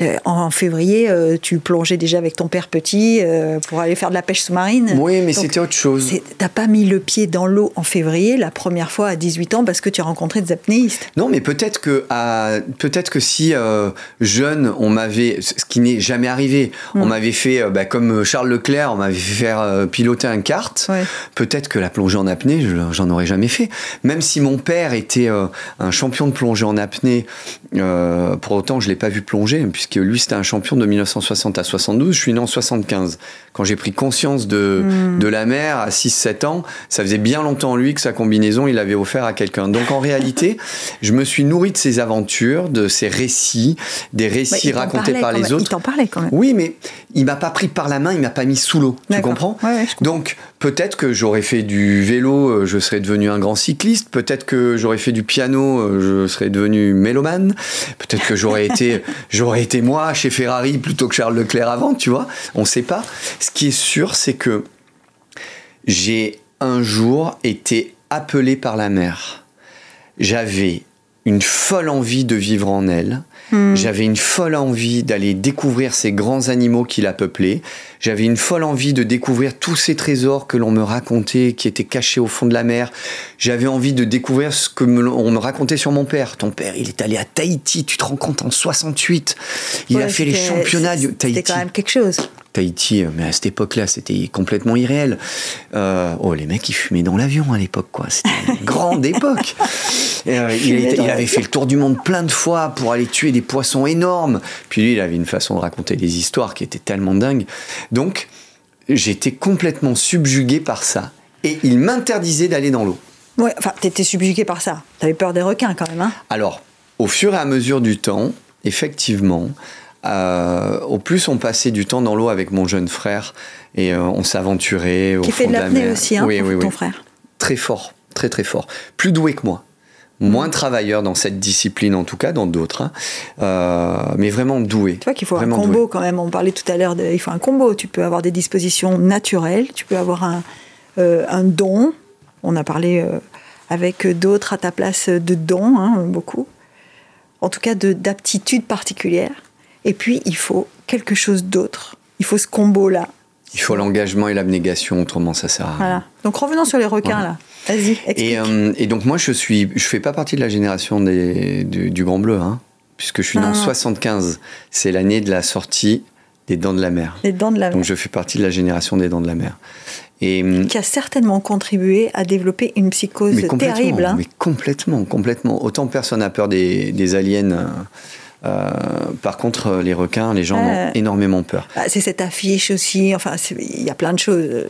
Euh, en février, euh, tu plongeais déjà avec ton père petit euh, pour aller faire de la pêche sous-marine. Oui, mais c'était autre chose. T'as pas mis le pied dans l'eau en février la première fois à 18 ans parce que tu as rencontré des apnéistes. Non, mais peut-être que, peut-être que si jeune, on m'avait, ce qui n'est jamais arrivé, on hmm. m'avait fait, bah, comme Charles Leclerc, on m'avait fait faire piloter un kart, peut-être que la plongée en apnée, j'en aurais jamais fait. Même si mon père était un champion de plongée en apnée, pour autant, je l'ai pas vu plonger, puisque que lui c'était un champion de 1960 à 72, je suis né en 75. Quand j'ai pris conscience de, hmm. de la mer à 6-7 ans, ça faisait bien longtemps lui que sa combinaison il l'avait offert à quelqu'un. Donc en réalité, je me suis nourri de ses aventures, de ses récits, des récits racontés par les autres. Il t'en parlait quand même. Oui, mais il m'a pas pris par la main, il m'a pas mis sous l'eau. Tu comprends Donc peut-être que j'aurais fait du vélo, euh, je serais devenu un grand cycliste. Peut-être que j'aurais fait du piano, euh, je serais devenu mélomane. Peut-être que j'aurais été, j'aurais été moi chez Ferrari plutôt que Charles Leclerc avant, tu vois. On ne sait pas. Ce qui est sûr, c'est que j'ai un jour été appelé par la mer. J'avais une folle envie de vivre en elle. Hmm. J'avais une folle envie d'aller découvrir ces grands animaux qui la peuplaient. J'avais une folle envie de découvrir tous ces trésors que l'on me racontait, qui étaient cachés au fond de la mer. J'avais envie de découvrir ce que me, me racontait sur mon père. Ton père, il est allé à Tahiti, tu te rends compte, en 68. Il a fait les championnats de Tahiti. C'était quand même quelque chose. Tahiti, mais à cette époque-là, c'était complètement irréel. Euh, oh, les mecs, ils fumaient dans l'avion à l'époque, quoi. C'était une grande époque. Euh, il, il, avait fait le tour du monde plein de fois pour aller tuer des poissons énormes. Puis lui, il avait une façon de raconter des histoires qui était tellement dingue. Donc, j'étais complètement subjugué par ça. Et il m'interdisait d'aller dans l'eau. Ouais, enfin, t'étais subjugué par ça. T'avais peur des requins quand même, hein Alors, au fur et à mesure du temps, effectivement, euh, au plus on passait du temps dans l'eau avec mon jeune frère et euh, on s'aventurait au Qui fond fait de la l'apnée aussi, hein, oui, ton frère. Très fort, très très fort. Plus doué que moi. Moins travailleur dans cette discipline, en tout cas, dans d'autres, hein. Euh, mais vraiment doué. Tu vois qu'il faut un combo doué. quand même. On parlait tout à l'heure, il faut un combo. Tu peux avoir des dispositions naturelles, tu peux avoir un, un don. On a parlé avec d'autres à ta place de dons, hein, beaucoup. En tout cas, de- d'aptitudes particulières. Et puis, il faut quelque chose d'autre. Il faut ce combo-là. Il faut l'engagement et l'abnégation, autrement ça sert à rien. Voilà. Donc, revenons sur les requins, Voilà. là. Vas-y, explique. Et, euh, et donc moi je suis, je fais pas partie de la génération des, du, du Grand Bleu, hein, puisque je suis né en Ah. 75. C'est l'année de la sortie des Dents de la Mer. les dents de la mer. Donc je fais partie de la génération des Dents de la Mer. Et hum, Qui a certainement contribué à développer une psychose mais terrible. hein. mais complètement, complètement. Autant personne n'a peur des, des aliens. euh, euh, par contre, euh, les requins, les gens Ouais. ont énormément peur. Ah, c'est cette affiche aussi. Enfin, il y a plein de choses. euh,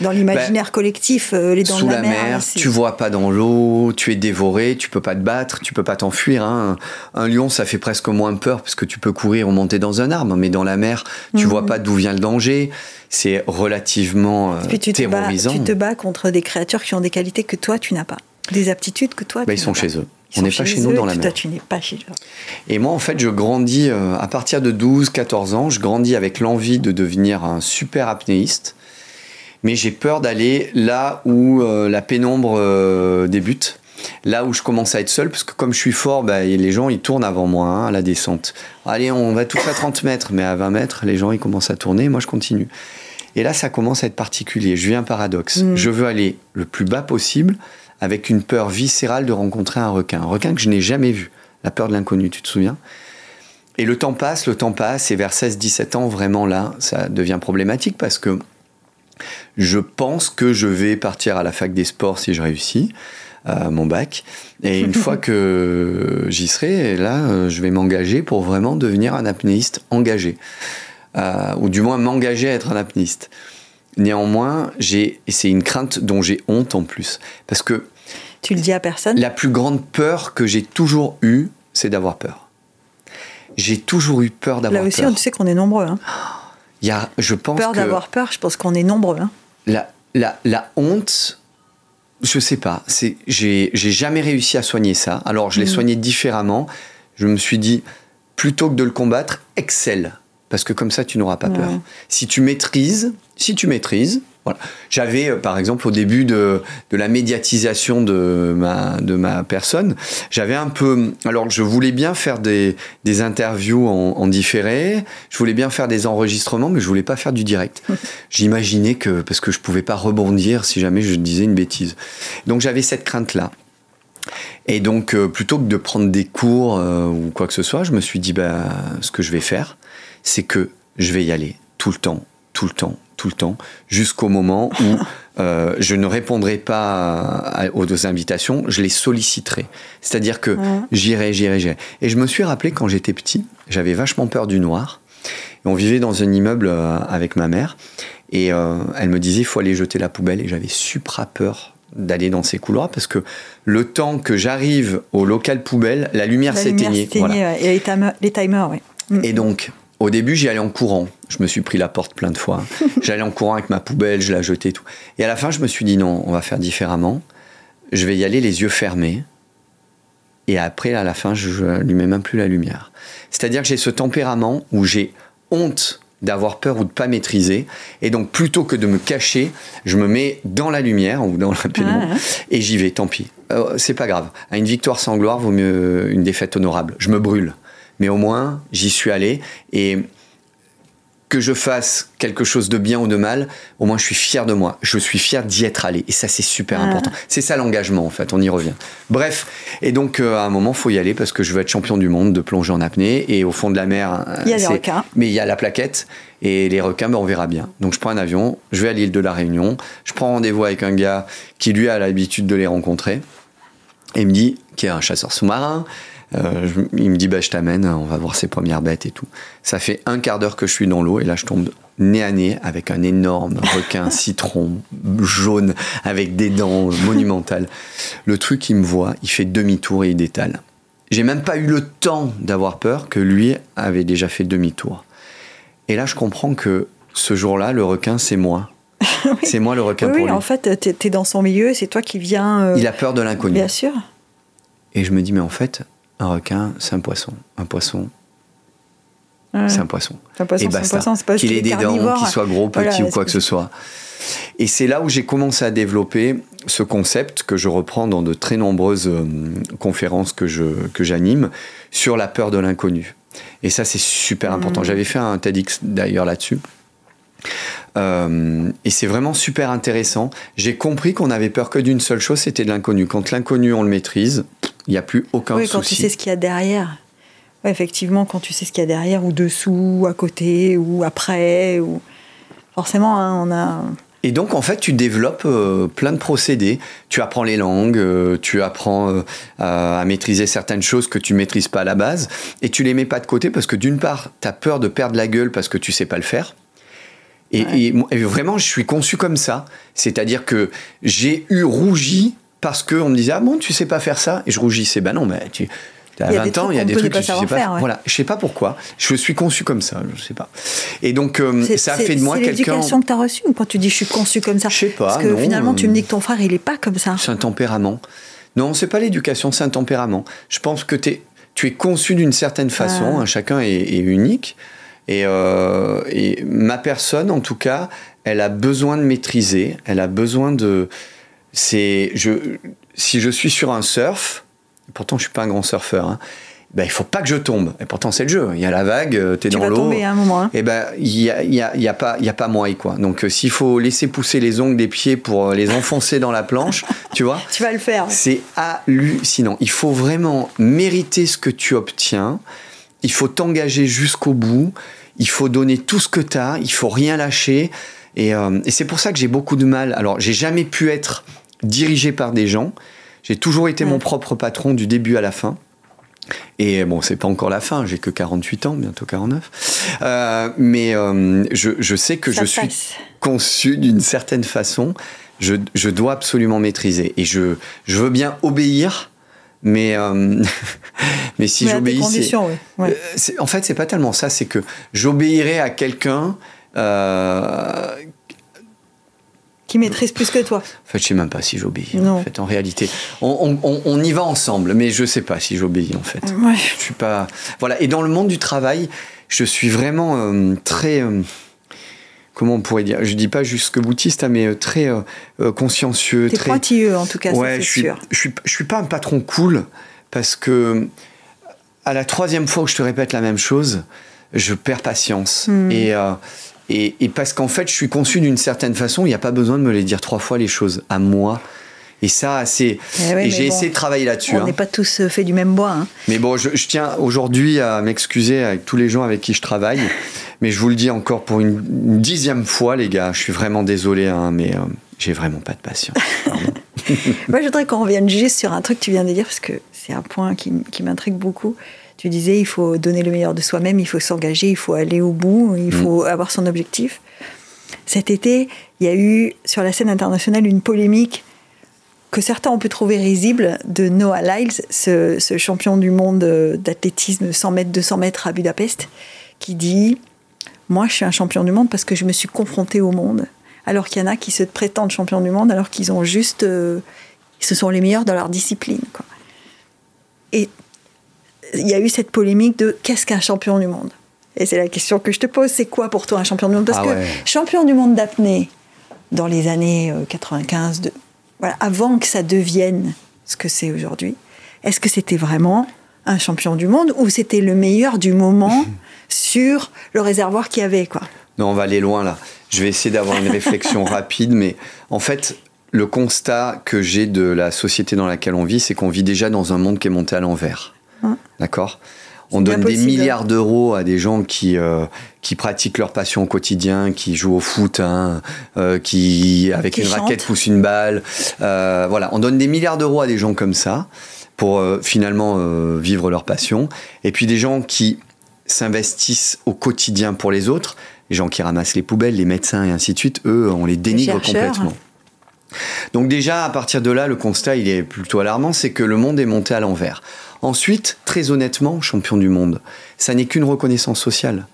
Dans l'imaginaire collectif, euh, les dents Sous de la, la, mer, c'est- tu vois pas dans l'eau, tu es dévoré, tu peux pas te battre, tu peux pas t'enfuir. hein. Un lion, ça fait presque moins peur parce que tu peux courir ou monter dans un arbre, mais dans la mer, tu Mhm. vois pas d'où vient le danger. C'est relativement euh, Puis tu te, bats, terrorisant. tu te bats contre des créatures qui ont des qualités que toi, tu n'as pas. Des aptitudes que toi, tu ils sont pas. chez eux. Ils On n'est pas chez eux, nous dans la mer. tu n'es pas chez eux. Et moi, en fait, je grandis euh, à partir de 12-14 ans. Je grandis avec l'envie de devenir un super apnéiste. Mais j'ai peur d'aller là où euh, la pénombre euh, débute. Là où je commence à être seul, parce que comme je suis fort, bah, les gens ils tournent avant moi hein, à la descente. Allez, on va tous à 30 mètres, mais à 20 mètres, les gens ils commencent à tourner, moi je continue. Et là, ça commence à être particulier. Je vis un paradoxe. Mm. Je veux aller le plus bas possible avec une peur viscérale de rencontrer un requin. Un requin que je n'ai jamais vu. La peur de l'inconnu, tu te souviens? Et le temps passe, le temps passe, et vers 16-17 ans, vraiment là, ça devient problématique parce que je pense que je vais partir à la fac des sports si je réussis euh, mon bac. Et une fois que j'y serai, là, euh, je vais m'engager pour vraiment devenir un apnéiste engagé. Euh, ou du moins m'engager à être un apnéiste. Néanmoins, j'ai, et c'est une crainte dont j'ai honte en plus. Parce que Tu le dis à personne? la plus grande peur que j'ai toujours eue, c'est d'avoir peur. J'ai toujours eu peur Là d'avoir aussi, peur. on sait qu'on est nombreux. hein. Il y a, je pense Peur d'avoir peur, je pense qu'on est nombreux. hein. la, la, la honte, je sais pas. C'est, j'ai, j'ai jamais réussi à soigner ça. Alors, je l'ai Mhm. soigné différemment. Je me suis dit, plutôt que de le combattre, excelle. Parce que comme ça, tu n'auras pas peur. Si tu maîtrises, si tu maîtrises, voilà. J'avais, euh, par exemple, au début de, de la médiatisation de ma, de ma personne, j'avais un peu. Alors, je voulais bien faire des, des interviews en, en différé, je voulais bien faire des enregistrements, mais je voulais pas faire du direct. J'imaginais que. Parce que je pouvais pas rebondir si jamais je disais une bêtise. Donc, j'avais cette crainte-là. Et donc, euh, plutôt que de prendre des cours euh, ou quoi que ce soit, je me suis dit, bah, ce que je vais faire, c'est que je vais y aller tout le temps, tout le temps, tout le temps, jusqu'au moment où euh, je ne répondrai pas à- aux invitations, je les solliciterai. C'est-à-dire que Ouais. j'irai, j'irai, j'irai. Et je me suis rappelé quand j'étais petit, j'avais vachement peur du noir. Et on vivait dans un immeuble euh, avec ma mère. Et euh, elle me disait, il faut aller jeter la poubelle. Et j'avais supra peur d'aller dans ces couloirs parce que le temps que j'arrive au local poubelle, la lumière s'éteignait. Voilà. Et les timers, les timers oui. Mm. Et donc, au début, j'y allais en courant. Je me suis pris la porte plein de fois. J'allais en courant avec ma poubelle, je la jetais et tout. Et à la fin, je me suis dit non, on va faire différemment. Je vais y aller les yeux fermés. Et après, à la fin, je n'allumais même plus la lumière. C'est-à-dire que j'ai ce tempérament où j'ai honte d'avoir peur ou de pas maîtriser. Et donc, plutôt que de me cacher, je me mets dans la lumière ou dans la pénombre Ah, et j'y vais, tant pis. Euh, c'est pas grave. À une victoire sans gloire, vaut mieux une défaite honorable. Je me brûle. Mais au moins, j'y suis allé. Et que je fasse quelque chose de bien ou de mal, au moins je suis fier de moi. Je suis fier d'y être allé. Et ça, c'est super Ah. important. C'est ça l'engagement, en fait. On y revient. Bref. Et donc, euh, à un moment, faut y aller parce que je veux être champion du monde de plongée en apnée. Et au fond de la mer, Il y a des c'est- requins. Mais il y a la plaquette. Et les requins, ben, on verra bien. Donc, je prends un avion, je vais à l'île de la Réunion. Je prends rendez-vous avec un gars qui, lui, a l'habitude de les rencontrer. Et il me dit, qui est un chasseur sous-marin, euh, je- il me dit, bah, je t'amène, on va voir ses premières bêtes et tout. Ça fait un quart d'heure que je suis dans l'eau et là, je tombe nez à nez avec un énorme requin citron jaune avec des dents monumentales. Le truc, il me voit, il fait demi-tour et il détale. J'ai même pas eu le temps d'avoir peur que lui avait déjà fait demi-tour. Et là, je comprends que ce jour-là, le requin, c'est moi. C'est moi le requin Oui, pour oui, lui. en fait, tu es, dans son milieu, c'est toi qui viens. euh, Il a peur de l'inconnu. Bien sûr. Et je me dis, mais en fait, un requin, c'est un poisson. Un poisson, Ouais. c'est un poisson. C'est un poisson, et c'est un poisson, c'est pas Qu'il ait des dents, qu'il soit gros, petit Voilà, ou quoi que ce soit. Et c'est là où j'ai commencé à développer ce concept que je reprends dans de très nombreuses euh, conférences que je que j'anime sur la peur de l'inconnu. Et ça, c'est super important. Mm. J'avais fait un TEDx d'ailleurs là-dessus. Euh, et c'est vraiment super intéressant. J'ai compris qu'on avait peur que d'une seule chose, c'était de l'inconnu. Quand l'inconnu, on le maîtrise, il n'y a plus aucun Oui, quand souci. tu sais ce qu'il y a derrière. Ouais, effectivement, quand tu sais ce qu'il y a derrière, ou dessous, ou à côté, ou après, ou forcément, hein, on a. Et donc, en fait, tu développes euh, plein de procédés. Tu apprends les langues, euh, tu apprends euh, à, à maîtriser certaines choses que tu maîtrises pas à la base, et tu les mets pas de côté parce que d'une part, tu as peur de perdre la gueule parce que tu sais pas le faire. Et, Ouais. et moi- et vraiment, je suis conçu comme ça. C'est-à-dire que j'ai eu rougi parce qu'on me disait Ah bon, tu sais pas faire ça? Et je rougissais. Ben non, mais tu. des 20 ans, il y a des trucs ne que tu sais pas. faire, ouais. Voilà, je sais pas pourquoi. Je suis conçu comme ça, je sais pas. Et donc, euh, C'est- ça a c'est- fait de moi C'est quelqu'un. l'éducation que tu as reçue ou quand tu dis je suis conçu comme ça? Je sais pas, Parce que non, finalement, tu euh, me dis que ton frère, il est pas comme ça. C'est un tempérament. Non, c'est pas l'éducation, c'est un tempérament. Je pense que tu es conçu d'une certaine façon, Ah. hein, chacun est, est unique. Et, euh, et ma personne, en tout cas, elle a besoin de maîtriser, elle a besoin de. C'est, je, si je suis sur un surf, pourtant je suis pas un grand surfeur, hein, ben, il faut pas que je tombe. Et pourtant c'est le jeu. Il y a la vague, tu es Tu dans vas l'eau. tomber à un moment. hein. Eh ben, il a, y a, il y a, pas- il y a pas moyen, quoi. Donc, euh, s'il faut laisser pousser les ongles des pieds pour euh, les enfoncer dans la planche, tu vois, Tu vas le faire. c'est hallucinant. Il faut vraiment mériter ce que tu obtiens. Il faut t'engager jusqu'au bout. Il faut donner tout ce que tu as. Il faut rien lâcher. Et, euh, et c'est pour ça que j'ai beaucoup de mal. Alors, j'ai jamais pu être dirigé par des gens. J'ai toujours été Ouais. mon propre patron du début à la fin. Et bon, c'est pas encore la fin, j'ai que 48 ans, bientôt 49. Euh, mais euh, je, je sais que Ça je suis conçu d'une certaine façon. Je, je dois absolument maîtriser. Et je, je veux bien obéir, mais, euh, mais si j'obéis. Ouais. Euh, En fait, c'est pas tellement ça, c'est que j'obéirai à quelqu'un. euh, Qui maîtrise plus que toi. en fait, je sais même pas si j'obéis. Non. En fait, en réalité, on, on- on- on y va ensemble, mais je sais pas si j'obéis en fait. Ouais. Je suis pas. Voilà. Et dans le monde du travail, je suis vraiment euh, très. Comment on pourrait dire Je dis pas jusque boutiste, hein, mais euh, très euh, euh, consciencieux. T'es très... pointilleux, en tout cas, ça, ouais, c'est je suis, sûr. je suis, je suis pas un patron cool parce que à la troisième fois que je te répète la même chose, je perds patience. Hmm. Et, euh, et, et parce qu'en fait, je suis conçu d'une certaine façon, il n'y a pas besoin de me les dire trois fois les choses à moi. Et ça, c'est. Eh oui, et j'ai bon, essayé de travailler là-dessus. On hein. n'est pas tous faits du même bois. hein. Mais bon, je, je tiens aujourd'hui à m'excuser avec tous les gens avec qui je travaille. Mais je vous le dis encore pour une, une dixième fois, les gars, je suis vraiment désolé, hein, mais euh, j'ai vraiment pas de patience. Moi, je voudrais qu'on revienne juste sur un truc que tu viens de dire, parce que c'est un point qui, m'intrigue beaucoup. Tu disais, il faut donner le meilleur de soi-même, il faut s'engager, il faut aller au bout, il faut avoir son objectif. Cet été, il y a eu sur la scène internationale une polémique que certains ont pu trouver risible de Noah Lyles, ce, ce champion du monde euh, d'athlétisme 100 mètres, 200 mètres à Budapest, qui dit Moi, je suis un champion du monde parce que je me suis confronté au monde. Alors qu'il y en a qui se prétendent champions du monde alors qu'ils ont juste. euh, ce sont les meilleurs dans leur discipline. Quoi. Et il y a eu cette polémique de qu'est-ce qu'un champion du monde? Et c'est la question que je te pose c'est quoi pour toi un champion du monde? Parce Ah que champion du monde d'apnée, dans les années euh, 95, de, voilà, avant que ça devienne ce que c'est aujourd'hui, est-ce que c'était vraiment un champion du monde ou c'était le meilleur du moment sur le réservoir qu'il y avait quoi Non, on va aller loin là. Je vais essayer d'avoir une réflexion rapide, mais en fait, le constat que j'ai de la société dans laquelle on vit, c'est qu'on vit déjà dans un monde qui est monté à l'envers. D'accord? On donne des milliards d'euros à des gens qui, euh, qui pratiquent leur passion au quotidien, qui jouent au foot, hein, euh, qui avec une raquette poussent une balle. Euh, voilà, on donne des milliards d'euros à des gens comme ça pour finalement vivre leur passion. Et puis des gens qui s'investissent au quotidien pour les autres, les gens qui ramassent les poubelles, les médecins et ainsi de suite, eux, on les dénigre complètement. Donc déjà, à partir de là, le constat, il est plutôt alarmant, c'est que le monde est monté à l'envers. Ensuite, très honnêtement, champion du monde, ça n'est qu'une reconnaissance sociale.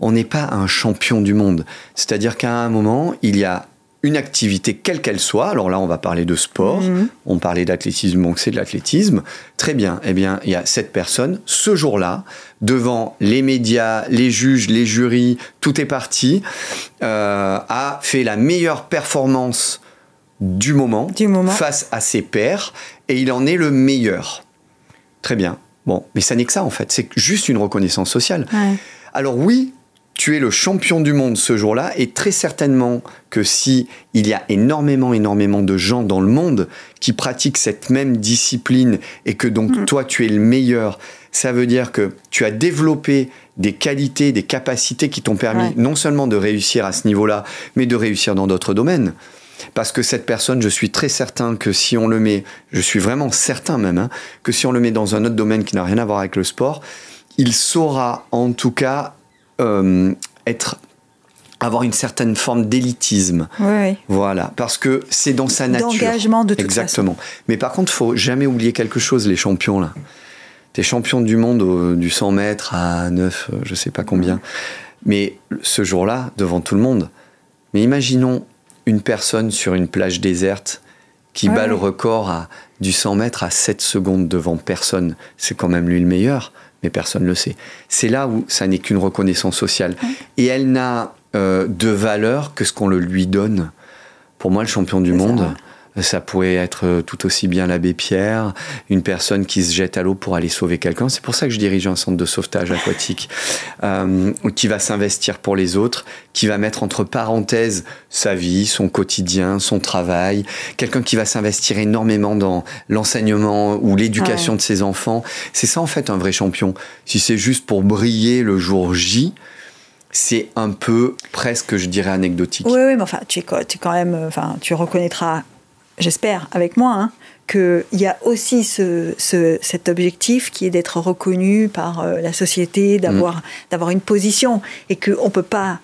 On n'est pas un champion du monde. C'est-à-dire qu'à un moment, il y a une activité, quelle qu'elle soit, alors là on va parler de sport, mhm. on parlait d'athlétisme, donc c'est de l'athlétisme, très bien, eh bien il y a cette personne, ce jour-là, devant les médias, les juges, les jurys, tout est parti, euh, a fait la meilleure performance du moment, du moment face à ses pairs, et il en est le meilleur. Très bien. Bon, mais ça n'est que ça en fait. C'est juste une reconnaissance sociale. Alors oui, tu es le champion du monde ce jour-là, et très certainement que si il y a énormément, énormément de gens dans le monde qui pratiquent cette même discipline et que donc mm. toi tu es le meilleur, ça veut dire que tu as développé des qualités, des capacités qui t'ont permis non seulement de réussir à ce niveau-là, mais de réussir dans d'autres domaines. Parce que cette personne, je suis très certain que si on le met, je suis vraiment certain même, hein, que si on le met dans un autre domaine qui n'a rien à voir avec le sport, il saura en tout cas euh, être avoir une certaine forme d'élitisme. Oui, Voilà, parce que c'est dans sa nature. D'engagement de toute Exactement. Mais par contre, faut jamais oublier quelque chose, les champions là. T'es champion du monde du 100 mètres à 9, euh, je sais pas combien. Mais ce jour-là, devant tout le monde. Mais imaginons une personne sur une plage déserte qui bat le record à, du 100 mètres à 7 secondes devant personne. C'est quand même lui le meilleur, mais personne ne le sait. C'est là où ça n'est qu'une reconnaissance sociale. Et elle n'a euh, de valeur que ce qu'on le lui donne. Pour moi, le champion du monde, ça pourrait être euh, tout aussi bien l'abbé Pierre, une personne qui se jette à l'eau pour aller sauver quelqu'un. C'est pour ça que je dirige un centre de sauvetage aquatique euh, qui va s'investir pour les autres, qui va mettre entre parenthèses sa vie, son quotidien, son travail. Quelqu'un qui va s'investir énormément dans l'enseignement ou l'éducation de ses enfants. C'est ça en fait un vrai champion. Si c'est juste pour briller le jour J, c'est un peu presque, je dirais, anecdotique. Oui, oui, mais enfin, tu es, tu quand même, enfin, tu reconnaîtras j'espère avec moi, hein, qu'il y a aussi ce, cet objectif qui est d'être reconnu par euh, la société, d'avoir mm. d'avoir une position, et qu'on ne peut pas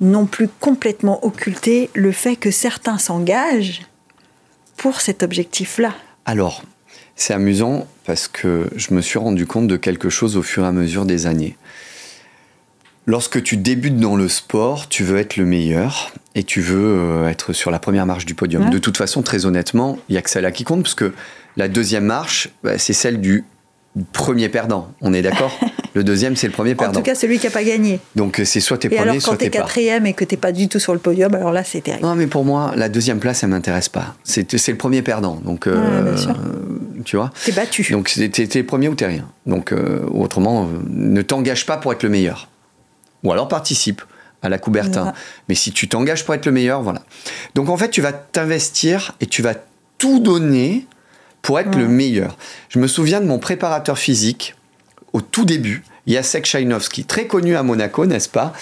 non plus complètement occulter le fait que certains s'engagent pour cet objectif-là. Alors, c'est amusant parce que je me suis rendu compte de quelque chose au fur et à mesure des années. Lorsque tu débutes dans le sport, tu veux être le meilleur et tu veux euh, être sur la première marche du podium. De toute façon, très honnêtement, il n'y a que celle-là qui compte, parce que la deuxième marche, bah, c'est celle du premier perdant. On est d'accord? Le deuxième, c'est le premier perdant. En tout cas, celui qui n'a pas gagné. Donc, euh, c'est soit t'es premier, alors, soit t'es quatrième et que t'es pas du tout sur le podium, alors là, c'est terrible. Non, mais pour moi, la deuxième place, elle m'intéresse pas. C'est le premier perdant. Donc, euh, tu vois? T'es battu. Donc, t'es es premier ou t'es rien. Donc, autrement, ne t'engage pas pour être le meilleur. Ou alors participe à la Coubertin. Mais si tu t'engages pour être le meilleur, voilà. Donc en fait, tu vas t'investir et tu vas tout donner pour être le meilleur. Je me souviens de mon préparateur physique au tout début, Jacek Szajnowski, très connu à Monaco, n'est-ce pas?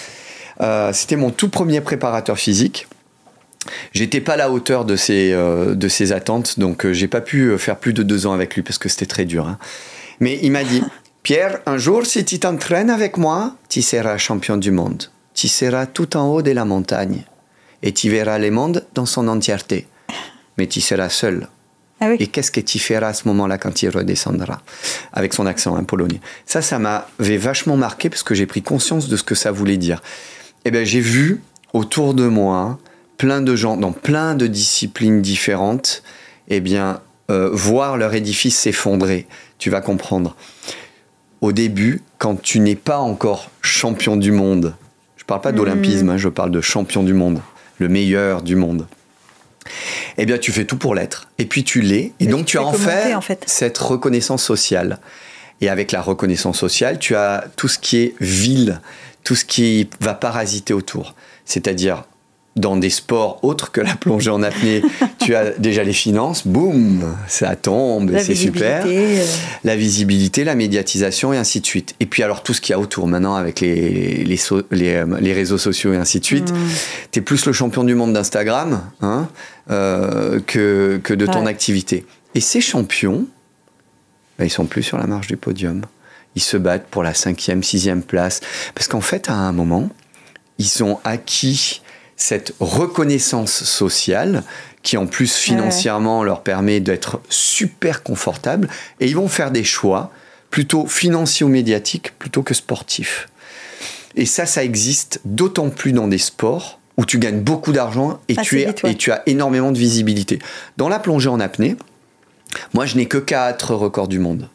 Euh, C'était mon tout premier préparateur physique. J'étais pas à la hauteur de ses, euh, de ses attentes, donc euh, j'ai pas pu faire plus de deux ans avec lui parce que c'était très dur. Hein. Mais il m'a dit Pierre, un jour, si tu t'entraînes avec moi, tu seras champion du monde. Tu seras tout en haut de la montagne. Et tu verras le monde dans son entièreté. Mais tu seras seul. Ah et qu'est-ce que tu feras à ce moment-là quand tu redescendras Avec son accent hein, polonais. Ça, ça m'avait vachement marqué parce que j'ai pris conscience de ce que ça voulait dire. Eh bien, j'ai vu autour de moi plein de gens dans plein de disciplines différentes, eh bien, euh, voir leur édifice s'effondrer. Tu vas comprendre au début, quand tu n'es pas encore champion du monde, je ne parle pas d'olympisme, mm. hein, je parle de champion du monde, le meilleur du monde, eh bien tu fais tout pour l'être. Et puis tu l'es, et donc tu, as en fait, en fait cette reconnaissance sociale. Et avec la reconnaissance sociale, tu as tout ce qui est ville, tout ce qui va parasiter autour. C'est-à-dire dans des sports autres que la plongée en apnée, tu as déjà les finances, boum, ça tombe, c'est super. euh, La visibilité, la médiatisation et ainsi de suite. Et puis alors tout ce qu'il y a autour maintenant avec les, les, so- les, euh, les réseaux sociaux et ainsi de suite. Mm. Tu es plus le champion du monde d'Instagram hein, euh, que, que de ton Ouais. activité. Et ces champions, bah, ils sont plus sur la marge du podium. Ils se battent pour la cinquième, sixième place. Parce qu'en fait, à un moment, ils ont acquis cette reconnaissance sociale qui en plus financièrement leur permet d'être super confortable et ils vont faire des choix plutôt financiers ou médiatiques plutôt que sportifs. Et ça, ça existe d'autant plus dans des sports où tu gagnes beaucoup d'argent et, tu es- et tu as énormément de visibilité. Dans la plongée en apnée, moi je n'ai que quatre records du monde.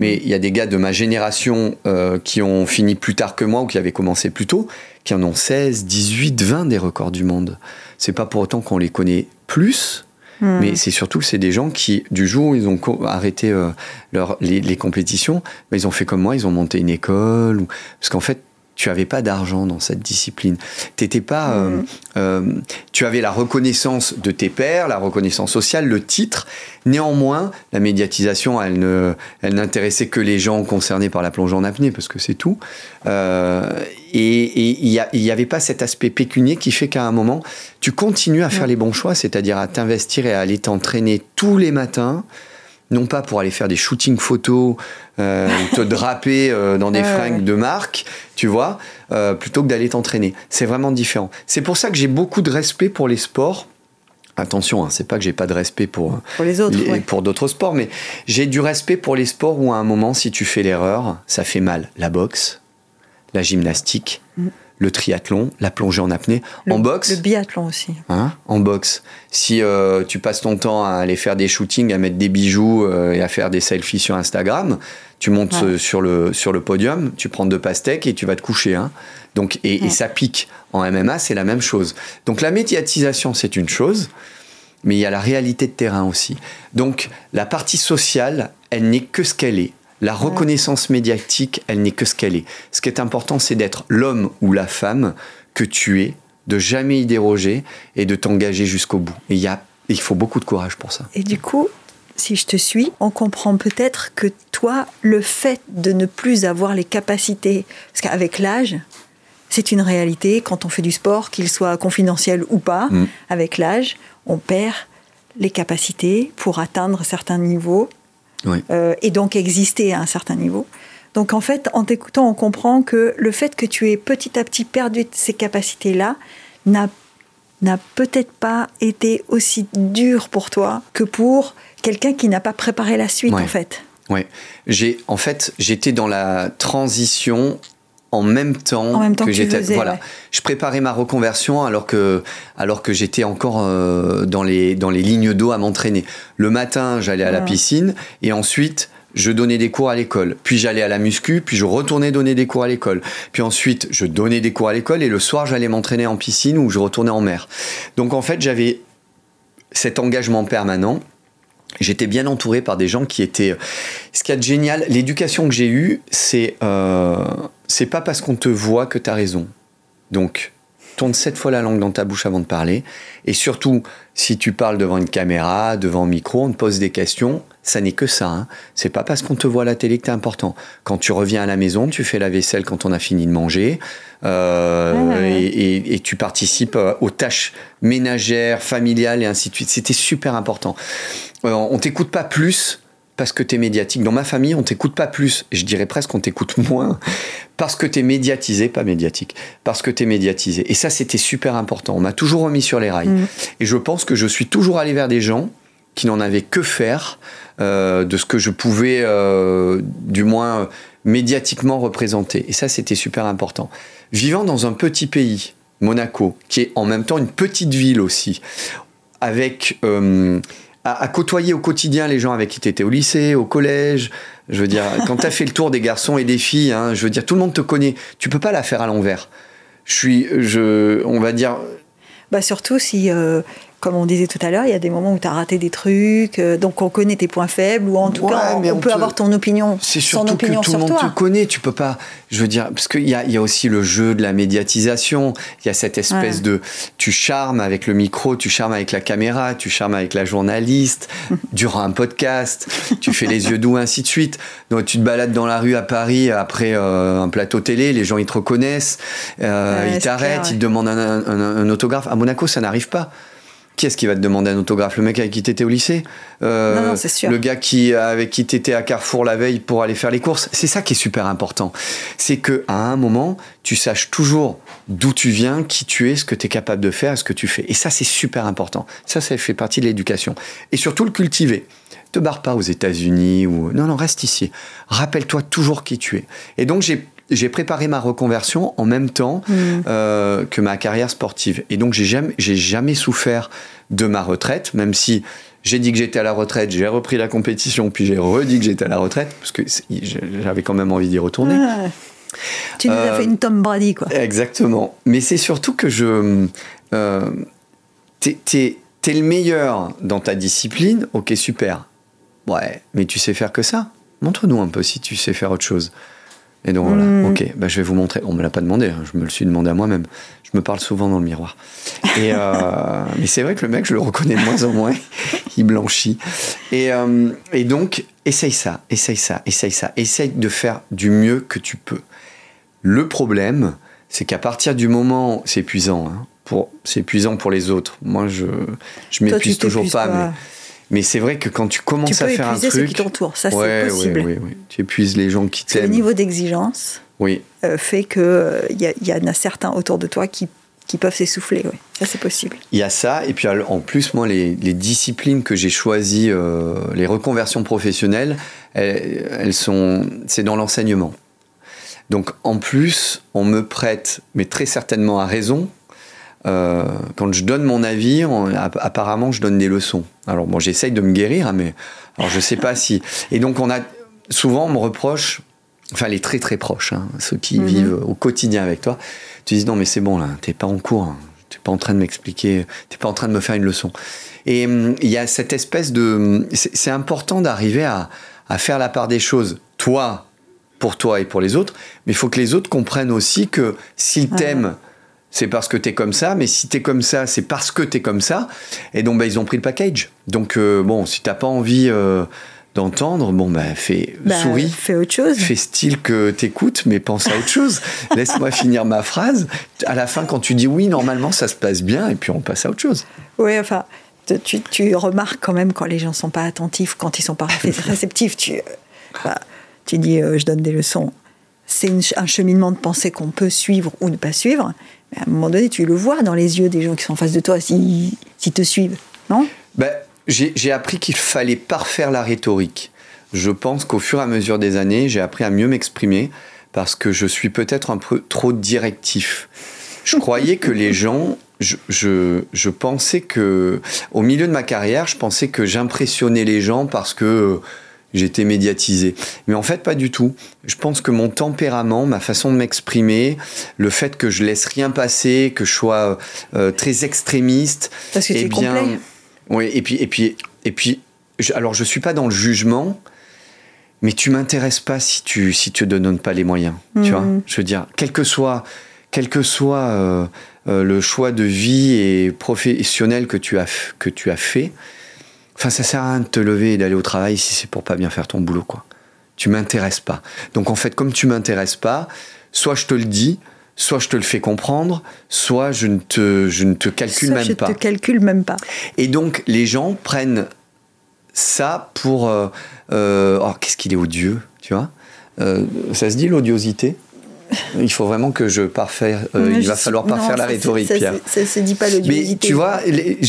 Mais il y a des gars de ma génération euh, qui ont fini plus tard que moi ou qui avaient commencé plus tôt, qui en ont 16, 18, 20 des records du monde. C'est pas pour autant qu'on les connaît plus, Hmm. mais c'est surtout que c'est des gens qui, du jour où ils ont arrêté euh, leur, les, les compétitions, bah, ils ont fait comme moi, ils ont monté une école. Ou... Parce qu'en fait, tu avais pas d'argent dans cette discipline. T'étais pas, euh, euh, tu avais la reconnaissance de tes pairs, la reconnaissance sociale, le titre. Néanmoins, la médiatisation, elle ne, elle n'intéressait que les gens concernés par la plongée en apnée, parce que c'est tout. Euh, et il n'y avait pas cet aspect pécunier qui fait qu'à un moment, tu continues à faire Ouais. les bons choix, c'est-à-dire à t'investir et à aller t'entraîner tous les matins non pas pour aller faire des shootings photos, euh, ou te draper euh, dans des Ouais, fringues ouais. de marque, tu vois, euh, plutôt que d'aller t'entraîner. C'est vraiment différent. C'est pour ça que j'ai beaucoup de respect pour les sports. Attention, hein, c'est pas que j'ai pas de respect pour, Pour les autres, les- ouais. pour d'autres sports, mais j'ai du respect pour les sports où à un moment, si tu fais l'erreur, ça fait mal. La boxe, la gymnastique, Mm. Le triathlon, la plongée en apnée. Le- en boxe, Le biathlon aussi. Hein, en boxe. Si euh, tu passes ton temps à aller faire des shootings, à mettre des bijoux euh, et à faire des selfies sur Instagram, tu montes Ouais. euh, sur, le, sur le podium, tu prends deux pastèques et tu vas te coucher. Hein. Donc, et, ça pique. En MMA, c'est la même chose. Donc la médiatisation, c'est une chose, mais il y a la réalité de terrain aussi. Donc la partie sociale, elle n'est que ce qu'elle est. La reconnaissance médiatique, elle n'est que ce qu'elle est. Ce qui est important, c'est d'être l'homme ou la femme que tu es, de jamais y déroger et de t'engager jusqu'au bout. Et il, y a, il faut beaucoup de courage pour ça. Et du coup, si je te suis, on comprend peut-être que toi, le fait de ne plus avoir les capacités, parce qu'avec l'âge, c'est une réalité, quand on fait du sport, qu'il soit confidentiel ou pas, Mm. avec l'âge, on perd les capacités pour atteindre certains niveaux Oui. euh, et donc exister à un certain niveau. Donc en fait, en t'écoutant, on comprend que le fait que tu aies petit à petit perdu ces capacités-là n'a n'a peut-être pas été aussi dur pour toi que pour quelqu'un qui n'a pas préparé la suite Ouais. en fait. Ouais. J'ai, en fait, j'étais dans la transition en même temps, En même temps que j'étais. voilà. ouais. Je préparais ma reconversion alors que, alors que j'étais encore euh, dans, les, dans les lignes d'eau à m'entraîner. Le matin, j'allais à la Ouais. piscine et ensuite. Je donnais des cours à l'école, puis j'allais à la muscu, puis je retournais donner des cours à l'école. Puis ensuite, je donnais des cours à l'école et le soir, j'allais m'entraîner en piscine ou je retournais en mer. Donc en fait, j'avais cet engagement permanent. J'étais bien entouré par des gens qui étaient. Ce qu'il y a de génial, l'éducation que j'ai eue, c'est euh, c'est pas parce qu'on te voit que tu as raison. Donc, tourne sept fois la langue dans ta bouche avant de parler. Et surtout, si tu parles devant une caméra, devant un micro, on te pose des questions. Ça n'est que ça. Hein. C'est pas parce qu'on te voit à la télé que t'es important. Quand tu reviens à la maison, tu fais la vaisselle quand on a fini de manger. euh, ouais. et, et- et tu participes euh, aux tâches ménagères, familiales et ainsi de suite. C'était super important. Euh, on t'écoute pas plus parce que tu es médiatique. Dans ma famille, on t'écoute pas plus. Je dirais presque qu'on t'écoute moins parce que tu es médiatisé, pas médiatique. Parce que tu es médiatisé. Et ça, c'était super important. On m'a toujours remis sur les rails. Mhm. Et je pense que je suis toujours allé vers des gens qui n'en avaient que faire euh, de ce que je pouvais, euh, du moins euh, médiatiquement, représenter. Et ça, c'était super important. Vivant dans un petit pays, Monaco, qui est en même temps une petite ville aussi, avec euh, à, côtoyer au quotidien les gens avec qui tu étais au lycée, au collège. Je veux dire, quand tu as fait le tour des garçons et des filles, hein, je veux dire, tout le monde te connaît. Tu peux pas la faire à l'envers. Je suis, je, on va dire, Bah surtout si, euh, comme on disait tout à l'heure, il y a des moments où tu as raté des trucs, euh, donc on connaît tes points faibles, ou en tout cas, on, peut avoir ton opinion. C'est surtout que tout le monde te connaît, tu peux pas, je veux dire, parce qu'il y a, y a aussi le jeu de la médiatisation, il y a cette espèce de, tu charmes avec le micro, tu charmes avec la caméra, tu charmes avec la journaliste, durant un podcast, tu fais les yeux doux, ainsi de suite. Donc tu te balades dans la rue à Paris après euh, un plateau télé, les gens ils te reconnaissent, euh, ils t'arrêtent, ils te demandent un autographe. À Monaco, ça n'arrive pas. Qui est-ce qui va te demander un autographe? Le mec avec qui t'étais au lycée? Euh, non, sûr. Le gars qui, avec qui t'étais à Carrefour la veille pour aller faire les courses? C'est ça qui est super important. C'est que à un moment, tu saches toujours d'où tu viens, qui tu es, ce que tu es capable de faire, ce que tu fais. Et ça, c'est super important. Ça, ça fait partie de l'éducation. Et surtout le cultiver. Te barre pas aux États-Unis ou non, non, reste ici. Rappelle-toi toujours qui tu es. Et donc j'ai j'ai préparé ma reconversion en même temps mm. euh, que ma carrière sportive. Et donc, j'ai jamais, j'ai jamais souffert de ma retraite, même si j'ai dit que j'étais à la retraite, j'ai repris la compétition, puis j'ai redit que j'étais à la retraite, parce que j'avais quand même envie d'y retourner. Tu nous as euh, fait une Tom Brady, quoi. Exactement. Mais c'est surtout que je. Euh, t'es, t'es le meilleur dans ta discipline, ok, super. Ouais, mais tu sais faire que ça Montre-nous un peu si tu sais faire autre chose. Et donc voilà, mm. ok, bah, je vais vous montrer. On me l'a pas demandé, hein, je me le suis demandé à moi-même. Je me parle souvent dans le miroir. Et euh, mais c'est vrai que le mec, je le reconnais de moins en moins. Il blanchit. Et, euh, et donc, essaye ça, essaye ça, essaye ça. Essaye de faire du mieux que tu peux. Le problème, c'est qu'à partir du moment, c'est épuisant, hein, pour, c'est épuisant pour les autres. Moi, je, je m'épuise toujours pas, mais mais c'est vrai que quand tu commences à faire un truc, ceux qui t'entourent, ça c'est possible. Oui, oui, Tu épuises les gens qui t'aiment. Le niveau d'exigence oui. Euh, fait que euh, il y, y, en a certains autour de toi qui, qui peuvent s'essouffler. Oui. Ça c'est possible. Il y a ça et puis en plus moi les, les disciplines que j'ai choisies, euh, les reconversions professionnelles, elles, elles sont c'est dans l'enseignement. Donc en plus on me prête, mais très certainement à raison, euh, quand je donne mon avis, apparemment, je donne des leçons. Alors, bon, j'essaye de me guérir, hein, mais alors, je sais pas si. Et donc, on a souvent, on me reproche, enfin, les très très proches, hein, ceux qui mhm. vivent au quotidien avec toi, tu dis non, mais c'est bon là, t'es pas en cours, hein, t'es pas en train de m'expliquer, t'es pas en train de me faire une leçon. Et hum, il y a cette espèce de. C'est important d'arriver à, à faire la part des choses. Toi, pour toi et pour les autres, mais il faut que les autres comprennent aussi que s'ils t'aiment c'est parce que t'es comme ça, mais si t'es comme ça, c'est parce que t'es comme ça. Et donc, bah, ils ont pris le package. Donc, euh, bon, si t'as pas envie euh, d'entendre, bon, bah, fais bah, souris. Fais autre chose. Fais style que t'écoutes, mais pense à autre chose. Laisse-moi finir ma phrase. À la fin, quand tu dis oui, normalement, ça se passe bien, et puis on passe à autre chose. Oui, enfin, tu, tu remarques quand même quand les gens sont pas attentifs, quand ils sont pas réceptifs. Tu, bah, tu dis, euh, je donne des leçons. C'est un cheminement de pensée qu'on peut suivre ou ne pas suivre à un moment donné, tu le vois dans les yeux des gens qui sont en face de toi, s'ils si, te suivent, non? Ben, J'ai appris qu'il fallait parfaire la rhétorique. Je pense qu'au fur et à mesure des années, j'ai appris à mieux m'exprimer parce que je suis peut-être un peu trop directif. Je croyais que les gens je, pensais que, au milieu de ma carrière, je pensais que j'impressionnais les gens parce que j'étais médiatisé. Mais en fait, pas du tout. Je pense que mon tempérament, ma façon de m'exprimer, le fait que je laisse rien passer, que je sois euh, très extrémiste, parce que eh bien, complet. oui. Et puis, et puis, et puis, je, alors je suis pas dans le jugement. Mais tu m'intéresses pas si tu si tu te donnes pas les moyens, tu vois. Mhm. Je veux dire, quel que soit quel que soit euh, euh, le choix de vie et professionnel que tu as que tu as fait, Enfin, ça sert à rien de te lever et d'aller au travail si c'est pour pas bien faire ton boulot, quoi. Tu m'intéresses pas. Donc en fait, comme tu m'intéresses pas, soit je te le dis, soit je te le fais comprendre, soit je ne te, je ne te calcule soit même je pas. Je te calcule même pas. Et donc les gens prennent ça pour. Euh, euh, oh, qu'est-ce qu'il est odieux, tu vois? Euh, Ça se dit l'odiosité? Il faut vraiment que je parfaire. Euh, il va falloir parfaire la rhétorique, Pierre. Ça, se dit pas. Mais tu vois,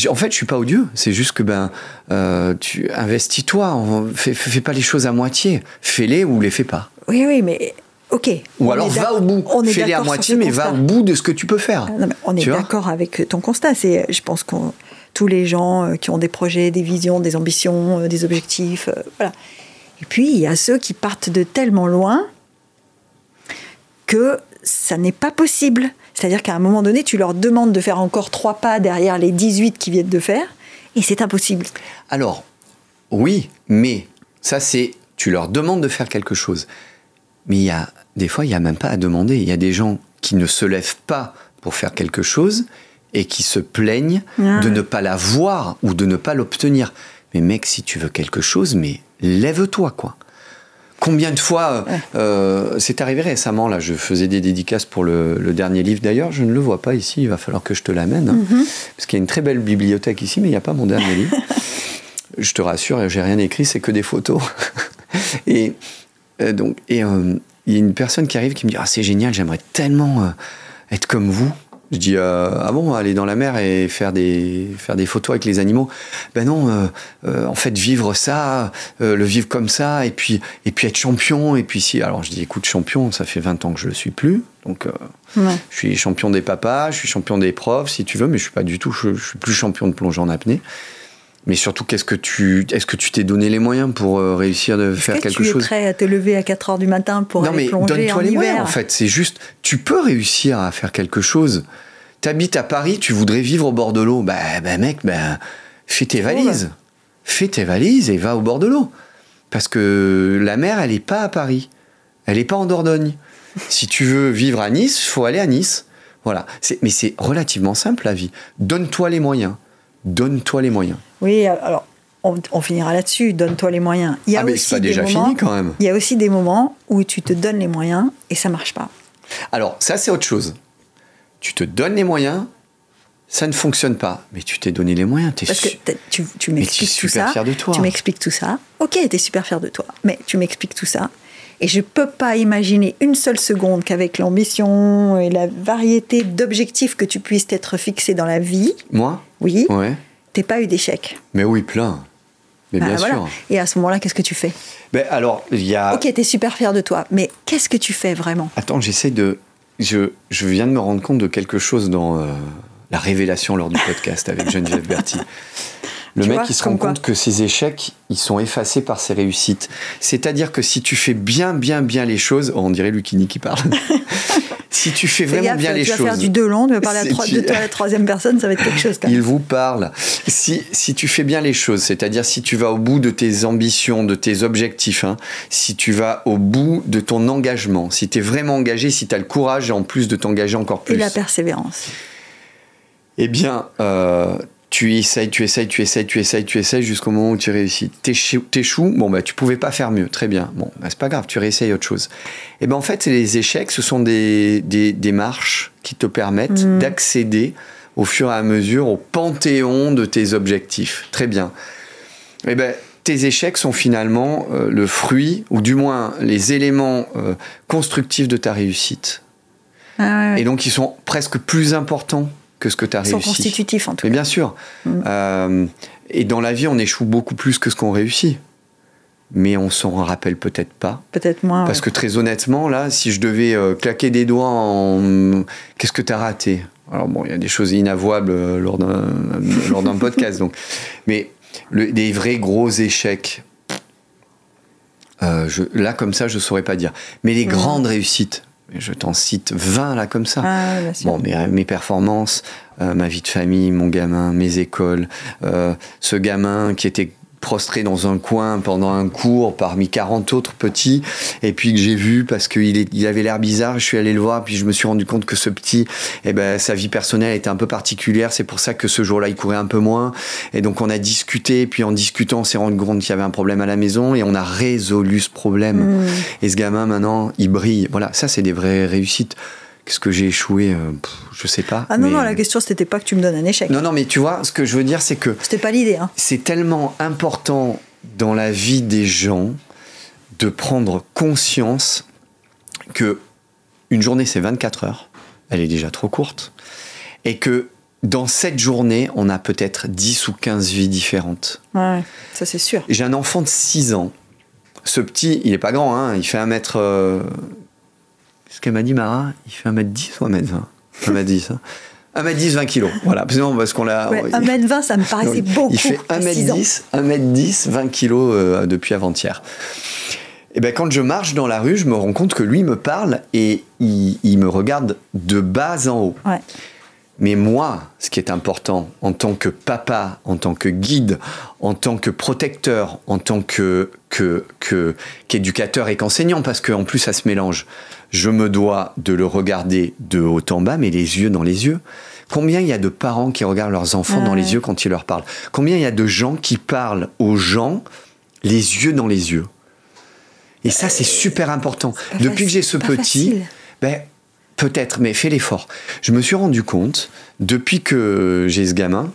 en fait, je suis pas odieux. C'est juste que ben, euh, tu investis-toi. Fais, fais pas les choses à moitié. Fais-les ou les fais pas. Oui, oui, mais ok. Ou alors va au bout. Fais-les à moitié, mais va au bout de ce que tu peux faire. Ah, on est d'accord avec ton constat. C'est, je pense que tous les gens euh, qui ont des projets, des visions, des ambitions, des objectifs, voilà. Et puis il y a ceux qui partent de tellement loin que ça n'est pas possible. C'est-à-dire qu'à un moment donné, tu leur demandes de faire encore trois pas derrière les 18 qui viennent de faire, et c'est impossible. Alors, oui, mais ça c'est, tu leur demandes de faire quelque chose. Mais il y a, des fois, il n'y a même pas à demander. Il y a des gens qui ne se lèvent pas pour faire quelque chose et qui se plaignent Ah. de ne pas la voir ou de ne pas l'obtenir. Mais mec, si tu veux quelque chose, mais lève-toi, quoi. Combien de fois, euh, euh, c'est arrivé récemment, là, je faisais des dédicaces pour le, le dernier livre d'ailleurs, je ne le vois pas ici, il va falloir que je te l'amène, hein, parce qu'il y a une très belle bibliothèque ici, mais il n'y a pas mon dernier livre. Je te rassure, j'ai rien écrit, c'est que des photos. et euh, donc, et il y a une personne qui arrive qui me dit, ah c'est génial, j'aimerais tellement être comme vous. Je dis euh, ah bon aller dans la mer et faire des faire des photos avec les animaux ben non euh, euh, en fait vivre ça le vivre comme ça et puis et puis être champion et puis si alors je dis écoute champion ça fait 20 ans que je le suis plus donc Ouais. je suis champion des papas je suis champion des profs si tu veux mais je suis pas du tout je, je suis plus champion de plongeon en apnée mais surtout qu'est-ce que tu est-ce que tu t'es donné les moyens pour euh, réussir de faire que quelque tu chose? es prêt à te lever à 4 heures du matin pour non, aller mais plonger donne-toi en les moyens, en fait. C'est juste, tu peux réussir à faire quelque chose. T'habites à Paris, tu voudrais vivre au bord de l'eau. Bah, bah, mec, bah, fais tes valises. Fais tes valises et va au bord de l'eau. Parce que la mer, elle n'est pas à Paris. Elle n'est pas en Dordogne. si tu veux vivre à Nice, il faut aller à Nice. Voilà. C'est- Mais c'est relativement simple, la vie. Donne-toi les moyens. Donne-toi les moyens. Oui, alors on, on finira là-dessus. Donne-toi les moyens. Il y a Ah, mais aussi c'est pas des déjà moments, fini, quand même. Il y a aussi des moments où tu te donnes les moyens et ça marche pas. Alors, ça, c'est autre chose. Tu te donnes les moyens, ça ne fonctionne pas. Mais tu t'es donné les moyens. T'es Parce que tu, tu Mais m'expliques tout super ça. fier de toi. Tu m'expliques tout ça. Ok, t'es super fier de toi, mais tu m'expliques tout ça. Et je peux pas imaginer une seule seconde qu'avec l'ambition et la variété d'objectifs que tu puisses t'être fixé dans la vie, Moi? oui, Ouais. T'es pas eu d'échec. Mais oui, plein. Mais Bah, bien sûr. Et à ce moment-là, qu'est-ce que tu fais? Ben, alors, il y a. Ok, t'es super fier de toi, mais qu'est-ce que tu fais vraiment? Attends, j'essaie de. Je, je viens de me rendre compte de quelque chose dans euh, la révélation lors du podcast avec Geneviève Berti. Le Tu mec, vois, il se rend compte que ses échecs, ils sont effacés par ses réussites. C'est-à-dire que si tu fais bien, bien, bien les choses, oh, on dirait Lucini qui parle. si tu fais vraiment gaffe, bien tu les vas choses. faire du deux long, tu vas parler à C'est trois- tu- de toi à la troisième personne, ça va être quelque chose quand même. Il vous parle. Si, si tu fais bien les choses, c'est-à-dire si tu vas au bout de tes ambitions, de tes objectifs, hein, si tu vas au bout de ton engagement, si tu es vraiment engagé, si tu as le courage en plus de t'engager encore Et plus, la persévérance. eh bien, euh, tu essayes, tu essayes, tu essayes, tu essayes, tu essayes jusqu'au moment où tu réussis. T'échoues, bon, bah, tu pouvais pas faire mieux, très bien. Bon, bah, c'est pas grave, tu réessayes autre chose. Et ben en fait, les échecs, ce sont des, des, des marches qui te permettent Mhm. d'accéder au fur et à mesure au panthéon de tes objectifs. Très bien. Eh ben, tes échecs sont finalement euh, le fruit, ou du moins les éléments euh, constructifs de ta réussite. Ah ouais, ouais. Et donc, ils sont presque plus importants que ce que tu as Ils sont réussi. constitutifs en tout Mais cas. bien sûr. Mm. Euh, et dans la vie, on échoue beaucoup plus que ce qu'on réussit. Mais on s'en rappelle peut-être pas. Peut-être moins. Parce ouais. que très honnêtement, là, si je devais euh, claquer des doigts en. Qu'est-ce que tu as raté? Alors, bon, il y a des choses inavouables euh, lors d'un, podcast. Donc. Mais le- des vrais gros échecs, euh, je- là, comme ça, je saurais pas dire. Mais les Mm. grandes réussites, je t'en cite 20 là, comme ça. Ah, ouais, bien sûr. Bon, mes, mes performances, euh, ma vie de famille, mon gamin, mes écoles, euh, ce gamin qui était prostré dans un coin pendant un cours parmi 40 autres petits, et puis que j'ai vu parce qu'il il avait l'air bizarre, je suis allé le voir, puis je me suis rendu compte que ce petit, eh ben, sa vie personnelle était un peu particulière, c'est pour ça que ce jour-là, il courait un peu moins, et donc on a discuté, et puis en discutant, on s'est rendu compte qu'il y avait un problème à la maison, et on a résolu ce problème. Mm. Et ce gamin, maintenant, il brille. Voilà, ça, c'est des vraies réussites. Qu'est-ce que j'ai échoué euh, pff, Je sais pas. Ah non, mais- non, la question, c'était pas que tu me donnes un échec. Non, non, mais tu vois, ce que je veux dire, c'est que C'était pas l'idée. Hein. c'est tellement important dans la vie des gens de prendre conscience que une journée, c'est 24 heures. Elle est déjà trop courte. Et que dans cette journée, on a peut-être 10 ou 15 vies différentes. Ouais, ça c'est sûr. J'ai un enfant de 6 ans. Ce petit, il est pas grand, hein, il fait un mètre. euh, Ce qu'elle m'a dit, Mara, il fait 1m10 ou 1m20 1m10. Hein. 1m10, 20 kilos. Voilà, non, parce qu'on l'a. Ouais, 1m20, ça me paraissait Non, beaucoup. Il fait à six ans. 1m10, 1m10, 20 kilos euh, depuis avant-hier. Et ben quand je marche dans la rue, je me rends compte que lui me parle et il, il me regarde de bas en haut. Ouais. Mais moi, ce qui est important en tant que papa, en tant que guide, en tant que protecteur, en tant que que que- qu'éducateur et qu'enseignant, parce qu'en plus ça se mélange, je me dois de le regarder de haut en bas, mais les yeux dans les yeux. Combien il y a de parents qui regardent leurs enfants dans les yeux quand ils leur parlent? Combien il y a de gens qui parlent aux gens les yeux dans les yeux? Et ça, c'est super important. Depuis que j'ai ce petit, ben, peut-être, mais fais l'effort. Je me suis rendu compte, depuis que j'ai ce gamin,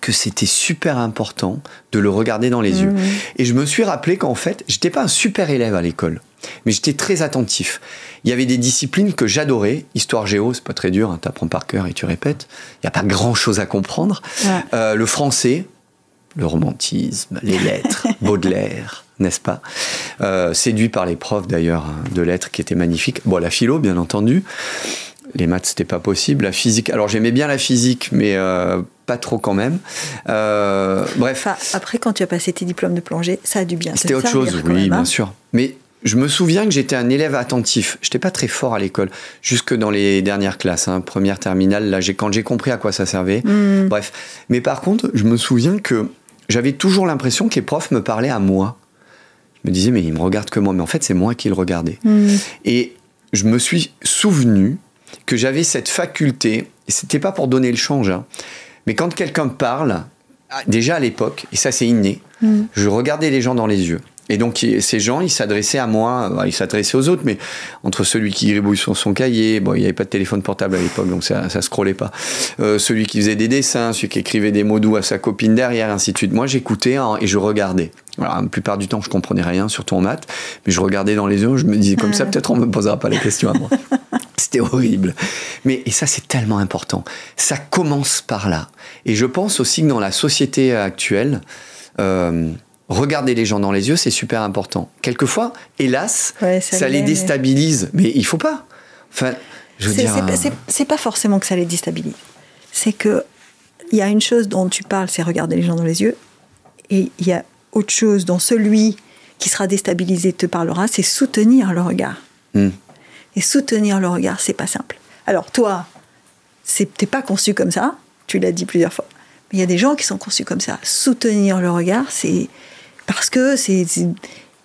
que c'était super important de le regarder dans les yeux. Et je me suis rappelé qu'en fait, j'étais pas un super élève à l'école, mais j'étais très attentif. Il y avait des disciplines que j'adorais. Histoire géo, c'est pas très dur, hein, t'apprends par cœur et tu répètes. Il n'y a pas grand chose à comprendre. Ouais. Euh, le français, le romantisme, les lettres, Baudelaire, n'est-ce pas? Euh, Séduit par les profs d'ailleurs hein, de lettres qui étaient magnifiques. Bon, la philo, bien entendu. Les maths, c'était pas possible. La physique, alors j'aimais bien la physique, mais euh, pas trop quand même. Euh, bref, Enfin, après, quand tu as passé tes diplômes de plongée, ça a dû bien c'était autre chose, oui, même, hein. bien sûr. Mais je me souviens que j'étais un élève attentif. J'étais pas très fort à l'école, jusque dans les dernières classes, hein, première terminale. Là, quand j'ai compris à quoi ça servait. Hmm. Bref, mais par contre, je me souviens que j'avais toujours l'impression que les profs me parlaient à moi. Je me disais, mais ils me regardent que moi. Mais en fait, c'est moi qui le regardais. Hmm. Et je me suis souvenu que j'avais cette faculté, et c'était pas pour donner le change, hein, mais quand quelqu'un parle, ah, déjà à l'époque, et ça c'est inné, Mm. je regardais les gens dans les yeux. Et donc ces gens, ils s'adressaient à moi, bah, ils s'adressaient aux autres, mais entre celui qui gribouille sur son cahier, bon, il n'y avait pas de téléphone portable à l'époque, donc ça, ça scrollait pas. Euh, celui qui faisait des dessins, celui qui écrivait des mots doux à sa copine derrière, ainsi de suite. Moi, j'écoutais hein, et je regardais. Alors, la plupart du temps, je comprenais rien, surtout en maths, mais je regardais dans les yeux, je me disais comme ça, peut-être on me posera pas les questions à moi. C'était horrible. Mais et ça, c'est tellement important. Ça commence par là. Et je pense aussi que dans la société actuelle, euh, regarder les gens dans les yeux, c'est super important. Quelquefois, hélas, Ouais, ça, ça les l'est, mais- déstabilise. Mais il faut pas. Enfin, je veux dire. c'est pas- euh, c'est- pas forcément que ça les déstabilise. C'est que il y a une chose dont tu parles, c'est regarder les gens dans les yeux, et il y a autre chose dont celui qui sera déstabilisé te parlera, c'est soutenir le regard. hmm. Et soutenir le regard, c'est pas simple. Alors toi, t'es pas conçu comme ça, tu l'as dit plusieurs fois. Mais il y a des gens qui sont conçus comme ça. Soutenir le regard, c'est parce que c'est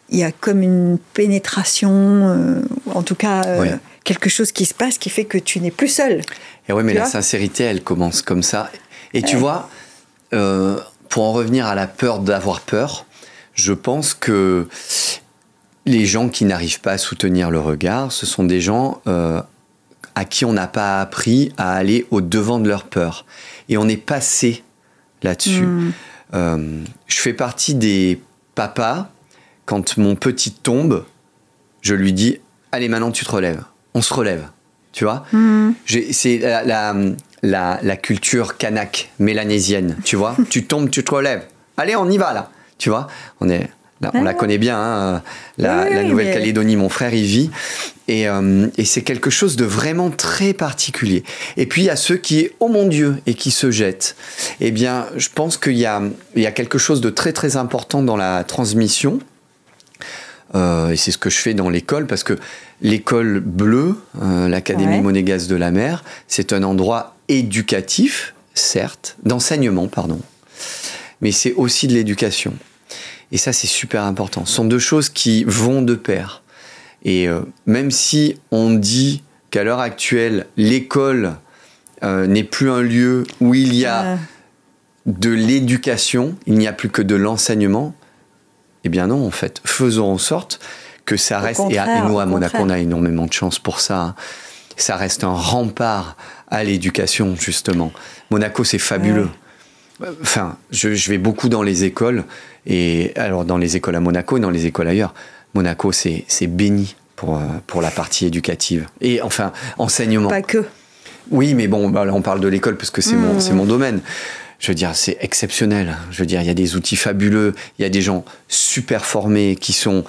il y a comme une pénétration, euh, en tout cas euh, Oui. quelque chose qui se passe qui fait que tu n'es plus seul. Et ouais, mais la sincérité, elle commence comme ça. Et tu vois, euh, pour en revenir à la peur d'avoir peur, je pense que les gens qui n'arrivent pas à soutenir le regard, ce sont des gens à qui on n'a pas appris à aller au devant de leur peur. Et on est passé là-dessus. Mm. Euh, je fais partie des papas, quand mon petit tombe, je lui dis, allez maintenant tu te relèves. On se relève. Tu vois Mm. j'ai- C'est la, la, la- la culture kanak, mélanésienne, tu vois. tu tombes, tu te relèves. Allez, on y va là. Tu vois, on est, là, on Ah la ouais. connaît bien, hein, la, Oui, Nouvelle-Calédonie. Mon frère y vit, et, euh, et c'est quelque chose de vraiment très particulier. Et puis il y a ceux qui, oh mon Dieu, et qui se jettent. Eh bien, je pense qu'il y a, il y a quelque chose de très très important dans la transmission. Euh, et c'est ce que je fais dans l'école parce que l'école bleue, euh, l'Académie Ouais. monégasque de la mer, c'est un endroit éducatif, certes, d'enseignement, pardon, mais c'est aussi de l'éducation. Et ça, c'est super important. Ce sont deux choses qui vont de pair. Et euh, même si on dit qu'à l'heure actuelle, l'école euh, n'est plus un lieu où il y a Euh, de l'éducation, il n'y a plus que de l'enseignement. Eh bien non, en fait, faisons en sorte que ça reste, et, à- et nous à Monaco, on a énormément de chance pour ça, hein. ça reste un rempart à l'éducation, justement. Monaco, c'est fabuleux. Enfin, je, je vais beaucoup dans les écoles, et alors dans les écoles à Monaco et dans les écoles ailleurs. Monaco, c'est béni pour, euh, pour la partie éducative. Et enfin, enseignement. pas que. Oui, mais bon, bah, là, on parle de l'école parce que c'est mon, Mmh. c'est mon domaine. Je veux dire, c'est exceptionnel. Je veux dire, il y a des outils fabuleux, il y a des gens super formés qui sont,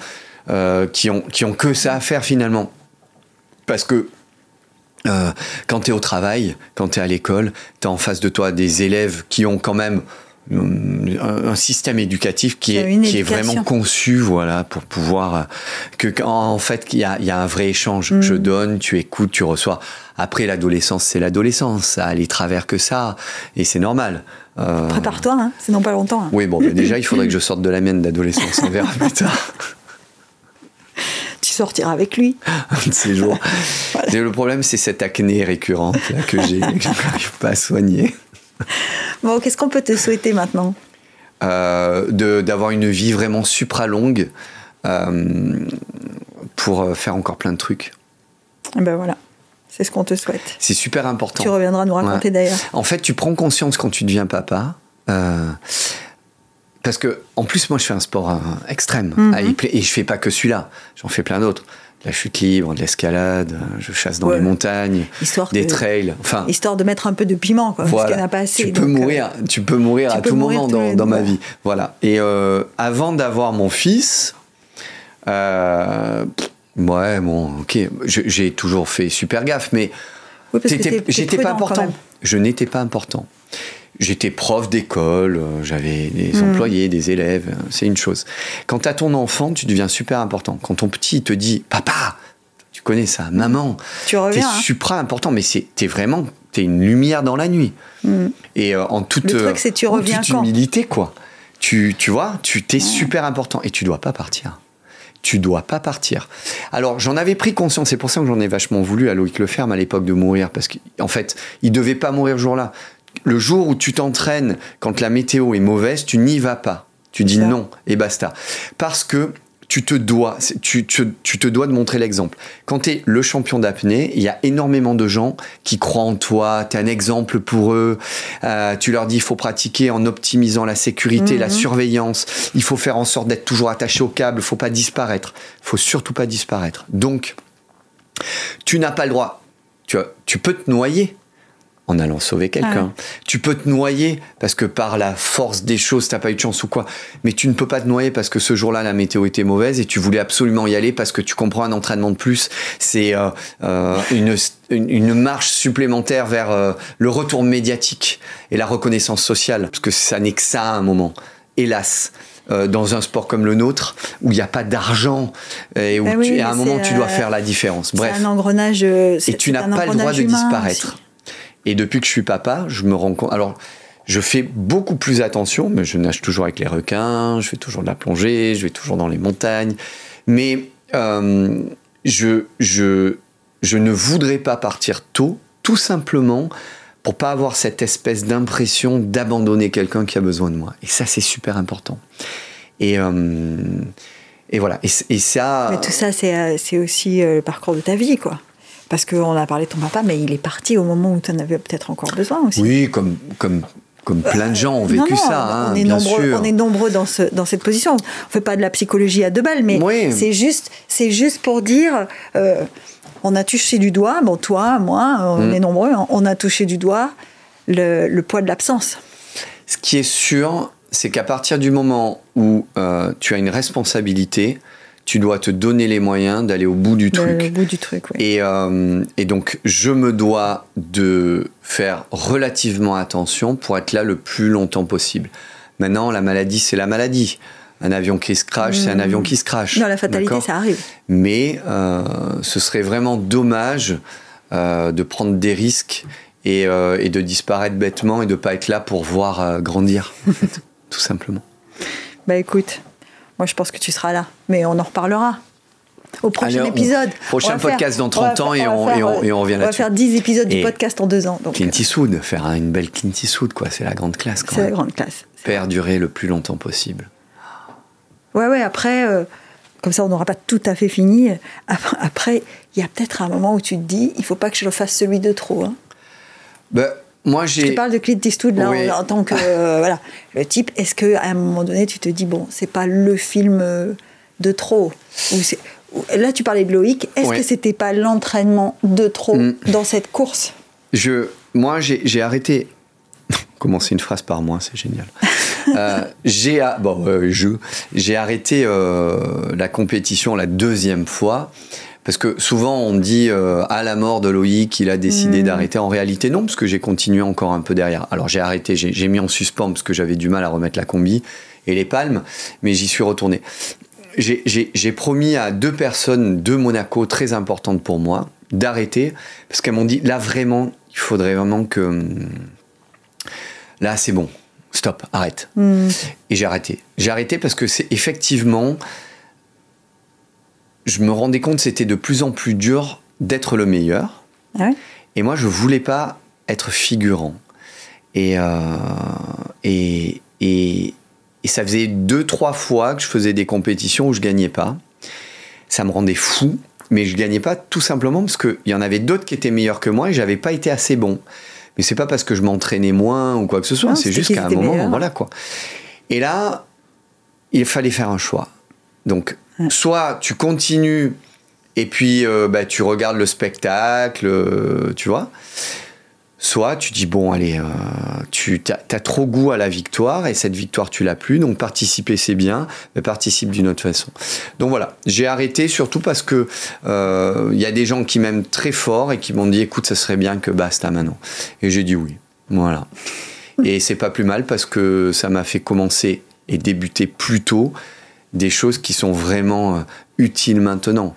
euh, qui ont, qui ont que ça à faire finalement. Parce que euh, quand tu es au travail, quand tu es à l'école, tu as en face de toi des élèves qui ont quand même un, système éducatif qui est, qui est vraiment conçu voilà pour pouvoir euh, que en fait il y a, il y a un vrai échange. Mm. je donne tu écoutes tu reçois. Après l'adolescence c'est l'adolescence. Ça a les travers que ça. Et c'est normal. Euh, Prépare-toi, hein, c'est dans pas longtemps. hein. oui bon bah, déjà il faudrait que je sorte de la mienne d'adolescence on verra plus tard. Tu sortiras avec lui. un de ces jours. Le problème c'est cette acné récurrente là, que j'ai que je n'arrive pas à soigner Bon, qu'est-ce qu'on peut te souhaiter maintenant? Euh, d'avoir une vie vraiment supra longue euh, pour euh, faire encore plein de trucs. Eh Ben voilà, c'est ce qu'on te souhaite. C'est super important. Tu reviendras nous raconter Ouais. d'ailleurs. En fait, tu prends conscience quand tu deviens papa. euh, parce que, en plus, moi, je fais un sport extrême. Mhm. Ah, et je fais pas que celui-là. J'en fais plein d'autres. La chute libre, de l'escalade, je chasse dans Ouais. les montagnes, Histoire, des que- trails. Enfin, histoire de mettre un peu de piment, quoi, parce qu'il n'y en a pas assez. tu peux euh, mourir, tu peux mourir tu à peux tout mourir moment dans, ma vie. Voilà. Et euh, avant d'avoir mon fils, euh, ouais, bon, ok, j'ai toujours fait super gaffe, mais oui, t'es- t'es J'étais pas important. Je n'étais pas important. J'étais prof d'école, euh, j'avais des Hmm. employés, des élèves, euh, c'est une chose. Quand tu as ton enfant, tu deviens super important. Quand ton petit te dit Papa, tu connais ça, maman, Tu t'es reviens. hein. supra important, mais c'est- t'es vraiment t'es une lumière dans la nuit. Mm. Et euh, en toute, Le truc, c'est tu en reviens toute quand? humilité, quoi. Tu, tu vois, tu t'es super important et tu dois pas partir. Tu dois pas partir. Alors, j'en avais pris conscience, c'est pour ça que j'en ai vachement voulu à Loïc Leferme à l'époque de mourir, parce qu'en fait, il devait pas mourir ce jour-là. Le jour où tu t'entraînes, quand la météo est mauvaise, tu n'y vas pas. Tu dis non et basta. Parce que tu te dois, tu, tu- tu te dois de montrer l'exemple. Quand tu es le champion d'apnée, il y a énormément de gens qui croient en toi, tu es un exemple pour eux, Euh, tu leur dis il faut pratiquer en optimisant la sécurité, la surveillance, il faut faire en sorte d'être toujours attaché au câble, il faut pas disparaître, il faut surtout pas disparaître. Donc, tu n'as pas le droit, tu, tu peux te noyer en allant sauver quelqu'un. Tu peux te noyer parce que par la force des choses, t'as pas eu de chance ou quoi. Mais tu ne peux pas te noyer parce que ce jour-là, la météo était mauvaise et tu voulais absolument y aller parce que tu comprends un entraînement de plus. C'est euh, euh, une, une, une marche supplémentaire vers euh, le retour médiatique et la reconnaissance sociale. Parce que ça n'est que ça à un moment. Hélas. euh, dans un sport comme le nôtre, où il n'y a pas d'argent, et où Ben tu- et à un moment tu dois euh, faire la différence. Bref. C'est un engrenage. Et tu n'as pas le droit de disparaître. aussi. Et depuis que je suis papa, je me rends compte. Alors, je fais beaucoup plus attention, mais je nage toujours avec les requins, je fais toujours de la plongée, je vais toujours dans les montagnes. Mais euh, je, je, je ne voudrais pas partir tôt, tout simplement pour pas avoir cette espèce d'impression d'abandonner quelqu'un qui a besoin de moi. Et ça, c'est super important. Et, euh, et voilà. Et, ça. Mais tout ça, c'est euh, aussi le parcours de ta vie, quoi. Parce qu'on a parlé de ton papa, mais il est parti au moment où tu en avais peut-être encore besoin aussi. Oui, comme, comme, comme plein de gens ont vécu Non, non, ça, hein, on, est bien nombreux, sûr. on est nombreux dans, ce, dans cette position. On fait pas de la psychologie à deux balles, mais Oui. c'est juste, juste pour dire, euh, on a touché du doigt, bon toi, moi, on Mm. est nombreux, on a touché du doigt le, le poids de l'absence. Ce qui est sûr, c'est qu'à partir du moment où euh, tu as une responsabilité, tu dois te donner les moyens d'aller au bout du truc. le bout du truc, oui. Et, euh, et donc, je me dois de faire relativement attention pour être là le plus longtemps possible. Maintenant, la maladie, c'est la maladie. Un avion qui se crache, c'est un avion qui se crache. Non, la fatalité, ça arrive. Mais euh, ce serait vraiment dommage euh, de prendre des risques et, et de disparaître bêtement et de pas être là pour voir grandir, en fait, tout simplement. Bah écoute, moi je pense que tu seras là, mais on en reparlera. Au prochain Allez, on- épisode. prochain faire- podcast dans on 30 va ans et on- va et on- revient va là-dessus. faire 10 épisodes du podcast en deux ans. Donc, Clint Eastwood, faire une belle Clint Eastwood, quoi, c'est la grande classe quand c'est la grande classe. Perdurer le plus longtemps possible. Ouais, ouais, après, euh, comme ça on n'aura pas tout à fait fini. Après- il y a peut-être un moment où tu te dis, il faut pas que je le fasse celui de trop. hein. Ben, moi, Je j'ai. te parle de Clint Eastwood là, Oui. en, en tant que euh, voilà, le type. Est-ce que à un moment donné, tu te dis bon, c'est pas le film euh, de trop ou Là, tu parlais de Loïc. Est-ce Oui. que c'était pas l'entraînement de trop Mm. dans cette course? Je, moi, j'ai arrêté. Commencer une phrase par moi, c'est génial. Euh, j'ai a- bon, euh, je j'ai arrêté la compétition la deuxième fois Parce que souvent on dit euh, à la mort de Loïc, il a décidé Mm. d'arrêter. En réalité, non, parce que j'ai continué encore un peu derrière. Alors j'ai arrêté, j'ai mis en suspens parce que j'avais du mal à remettre la combi et les palmes, mais j'y suis retourné. J'ai- promis à deux personnes de Monaco très importantes pour moi d'arrêter parce qu'elles m'ont dit là vraiment, il faudrait vraiment que là c'est bon, stop, arrête. Hmm. Et j'ai arrêté. J'ai arrêté parce que c'est effectivement, je me rendais compte que c'était de plus en plus dur d'être le meilleur. Ah ouais? Et moi, je voulais pas être figurant. Et, euh, et, et, et ça faisait deux, trois fois que je faisais des compétitions où je gagnais pas. Ça me rendait fou, mais je gagnais pas tout simplement parce qu'il y en avait d'autres qui étaient meilleurs que moi et j'avais pas été assez bon. Mais c'est pas parce que je m'entraînais moins ou quoi que ce soit, c'est juste qu'à un moment, meilleurs. voilà quoi. Et là, il fallait faire un choix. Donc. Soit tu continues et puis euh, bah, tu regardes le spectacle, euh, tu vois. Soit tu dis, bon, allez, euh, tu as, trop goût à la victoire et cette victoire, tu l'as plus. Donc, participer, c'est bien, mais participe d'une autre façon. Donc, voilà, j'ai arrêté surtout parce que il y a des gens qui m'aiment très fort et qui m'ont dit, écoute, ça serait bien que basta maintenant. Et j'ai dit oui. Voilà. Et c'est pas plus mal parce que ça m'a fait commencer et débuter plus tôt des choses qui sont vraiment euh, utiles maintenant.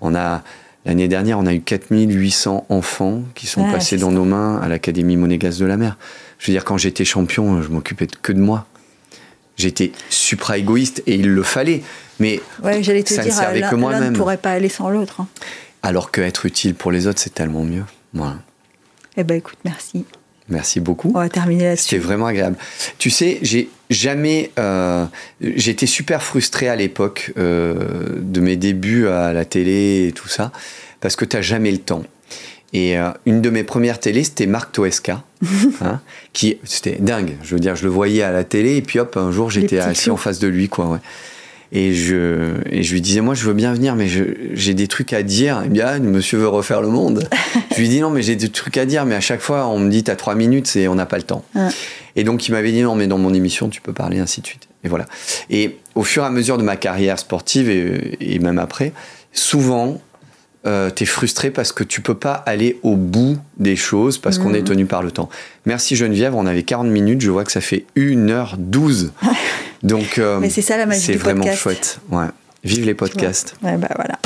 On a l'année dernière, on a eu 4800 enfants qui sont Ouais, passés dans ça. nos mains à l'Académie Monégasque de la Mer. Je veux dire, quand j'étais champion, je m'occupais que de moi. J'étais supra égoïste et il le fallait. Mais Ouais, j'allais te Ça ne dire, servait l'un que l'un moi-même. ne pourrait pas aller sans l'autre. hein. alors que être utile pour les autres, c'est tellement mieux. Voilà. Eh ben écoute, merci. Merci beaucoup. On va terminer C'était là-dessus. vraiment agréable. Tu sais, j'ai jamais. euh, J'étais super frustré à l'époque euh, de mes débuts à la télé et tout ça, parce que t'as jamais le temps. Et euh, une de mes premières télés, c'était Marc Toesca, hein, qui c'était dingue. Je veux dire, je le voyais à la télé et puis hop, un jour j'étais assis en face de lui, quoi. Ouais. Et je, et je lui disais, moi, je veux bien venir, mais j'ai des trucs à dire. Dit, ah, monsieur veut refaire le monde. Je lui dis, non, mais j'ai des trucs à dire, mais à chaque fois, on me dit, t'as trois minutes et on n'a pas le temps. Ouais. Et donc, il m'avait dit, non, mais dans mon émission, tu peux parler, ainsi de suite. Et voilà. Et au fur et à mesure de ma carrière sportive et, et même après, souvent, euh, t'es frustré parce que tu peux pas aller au bout des choses parce qu'on est tenu par le temps. Merci Geneviève, on avait 40 minutes, je vois que ça fait 1h12. Donc, euh, Mais c'est ça la magie c'est vraiment podcast. chouette. Ouais. Vive les podcasts. Ouais, bah voilà.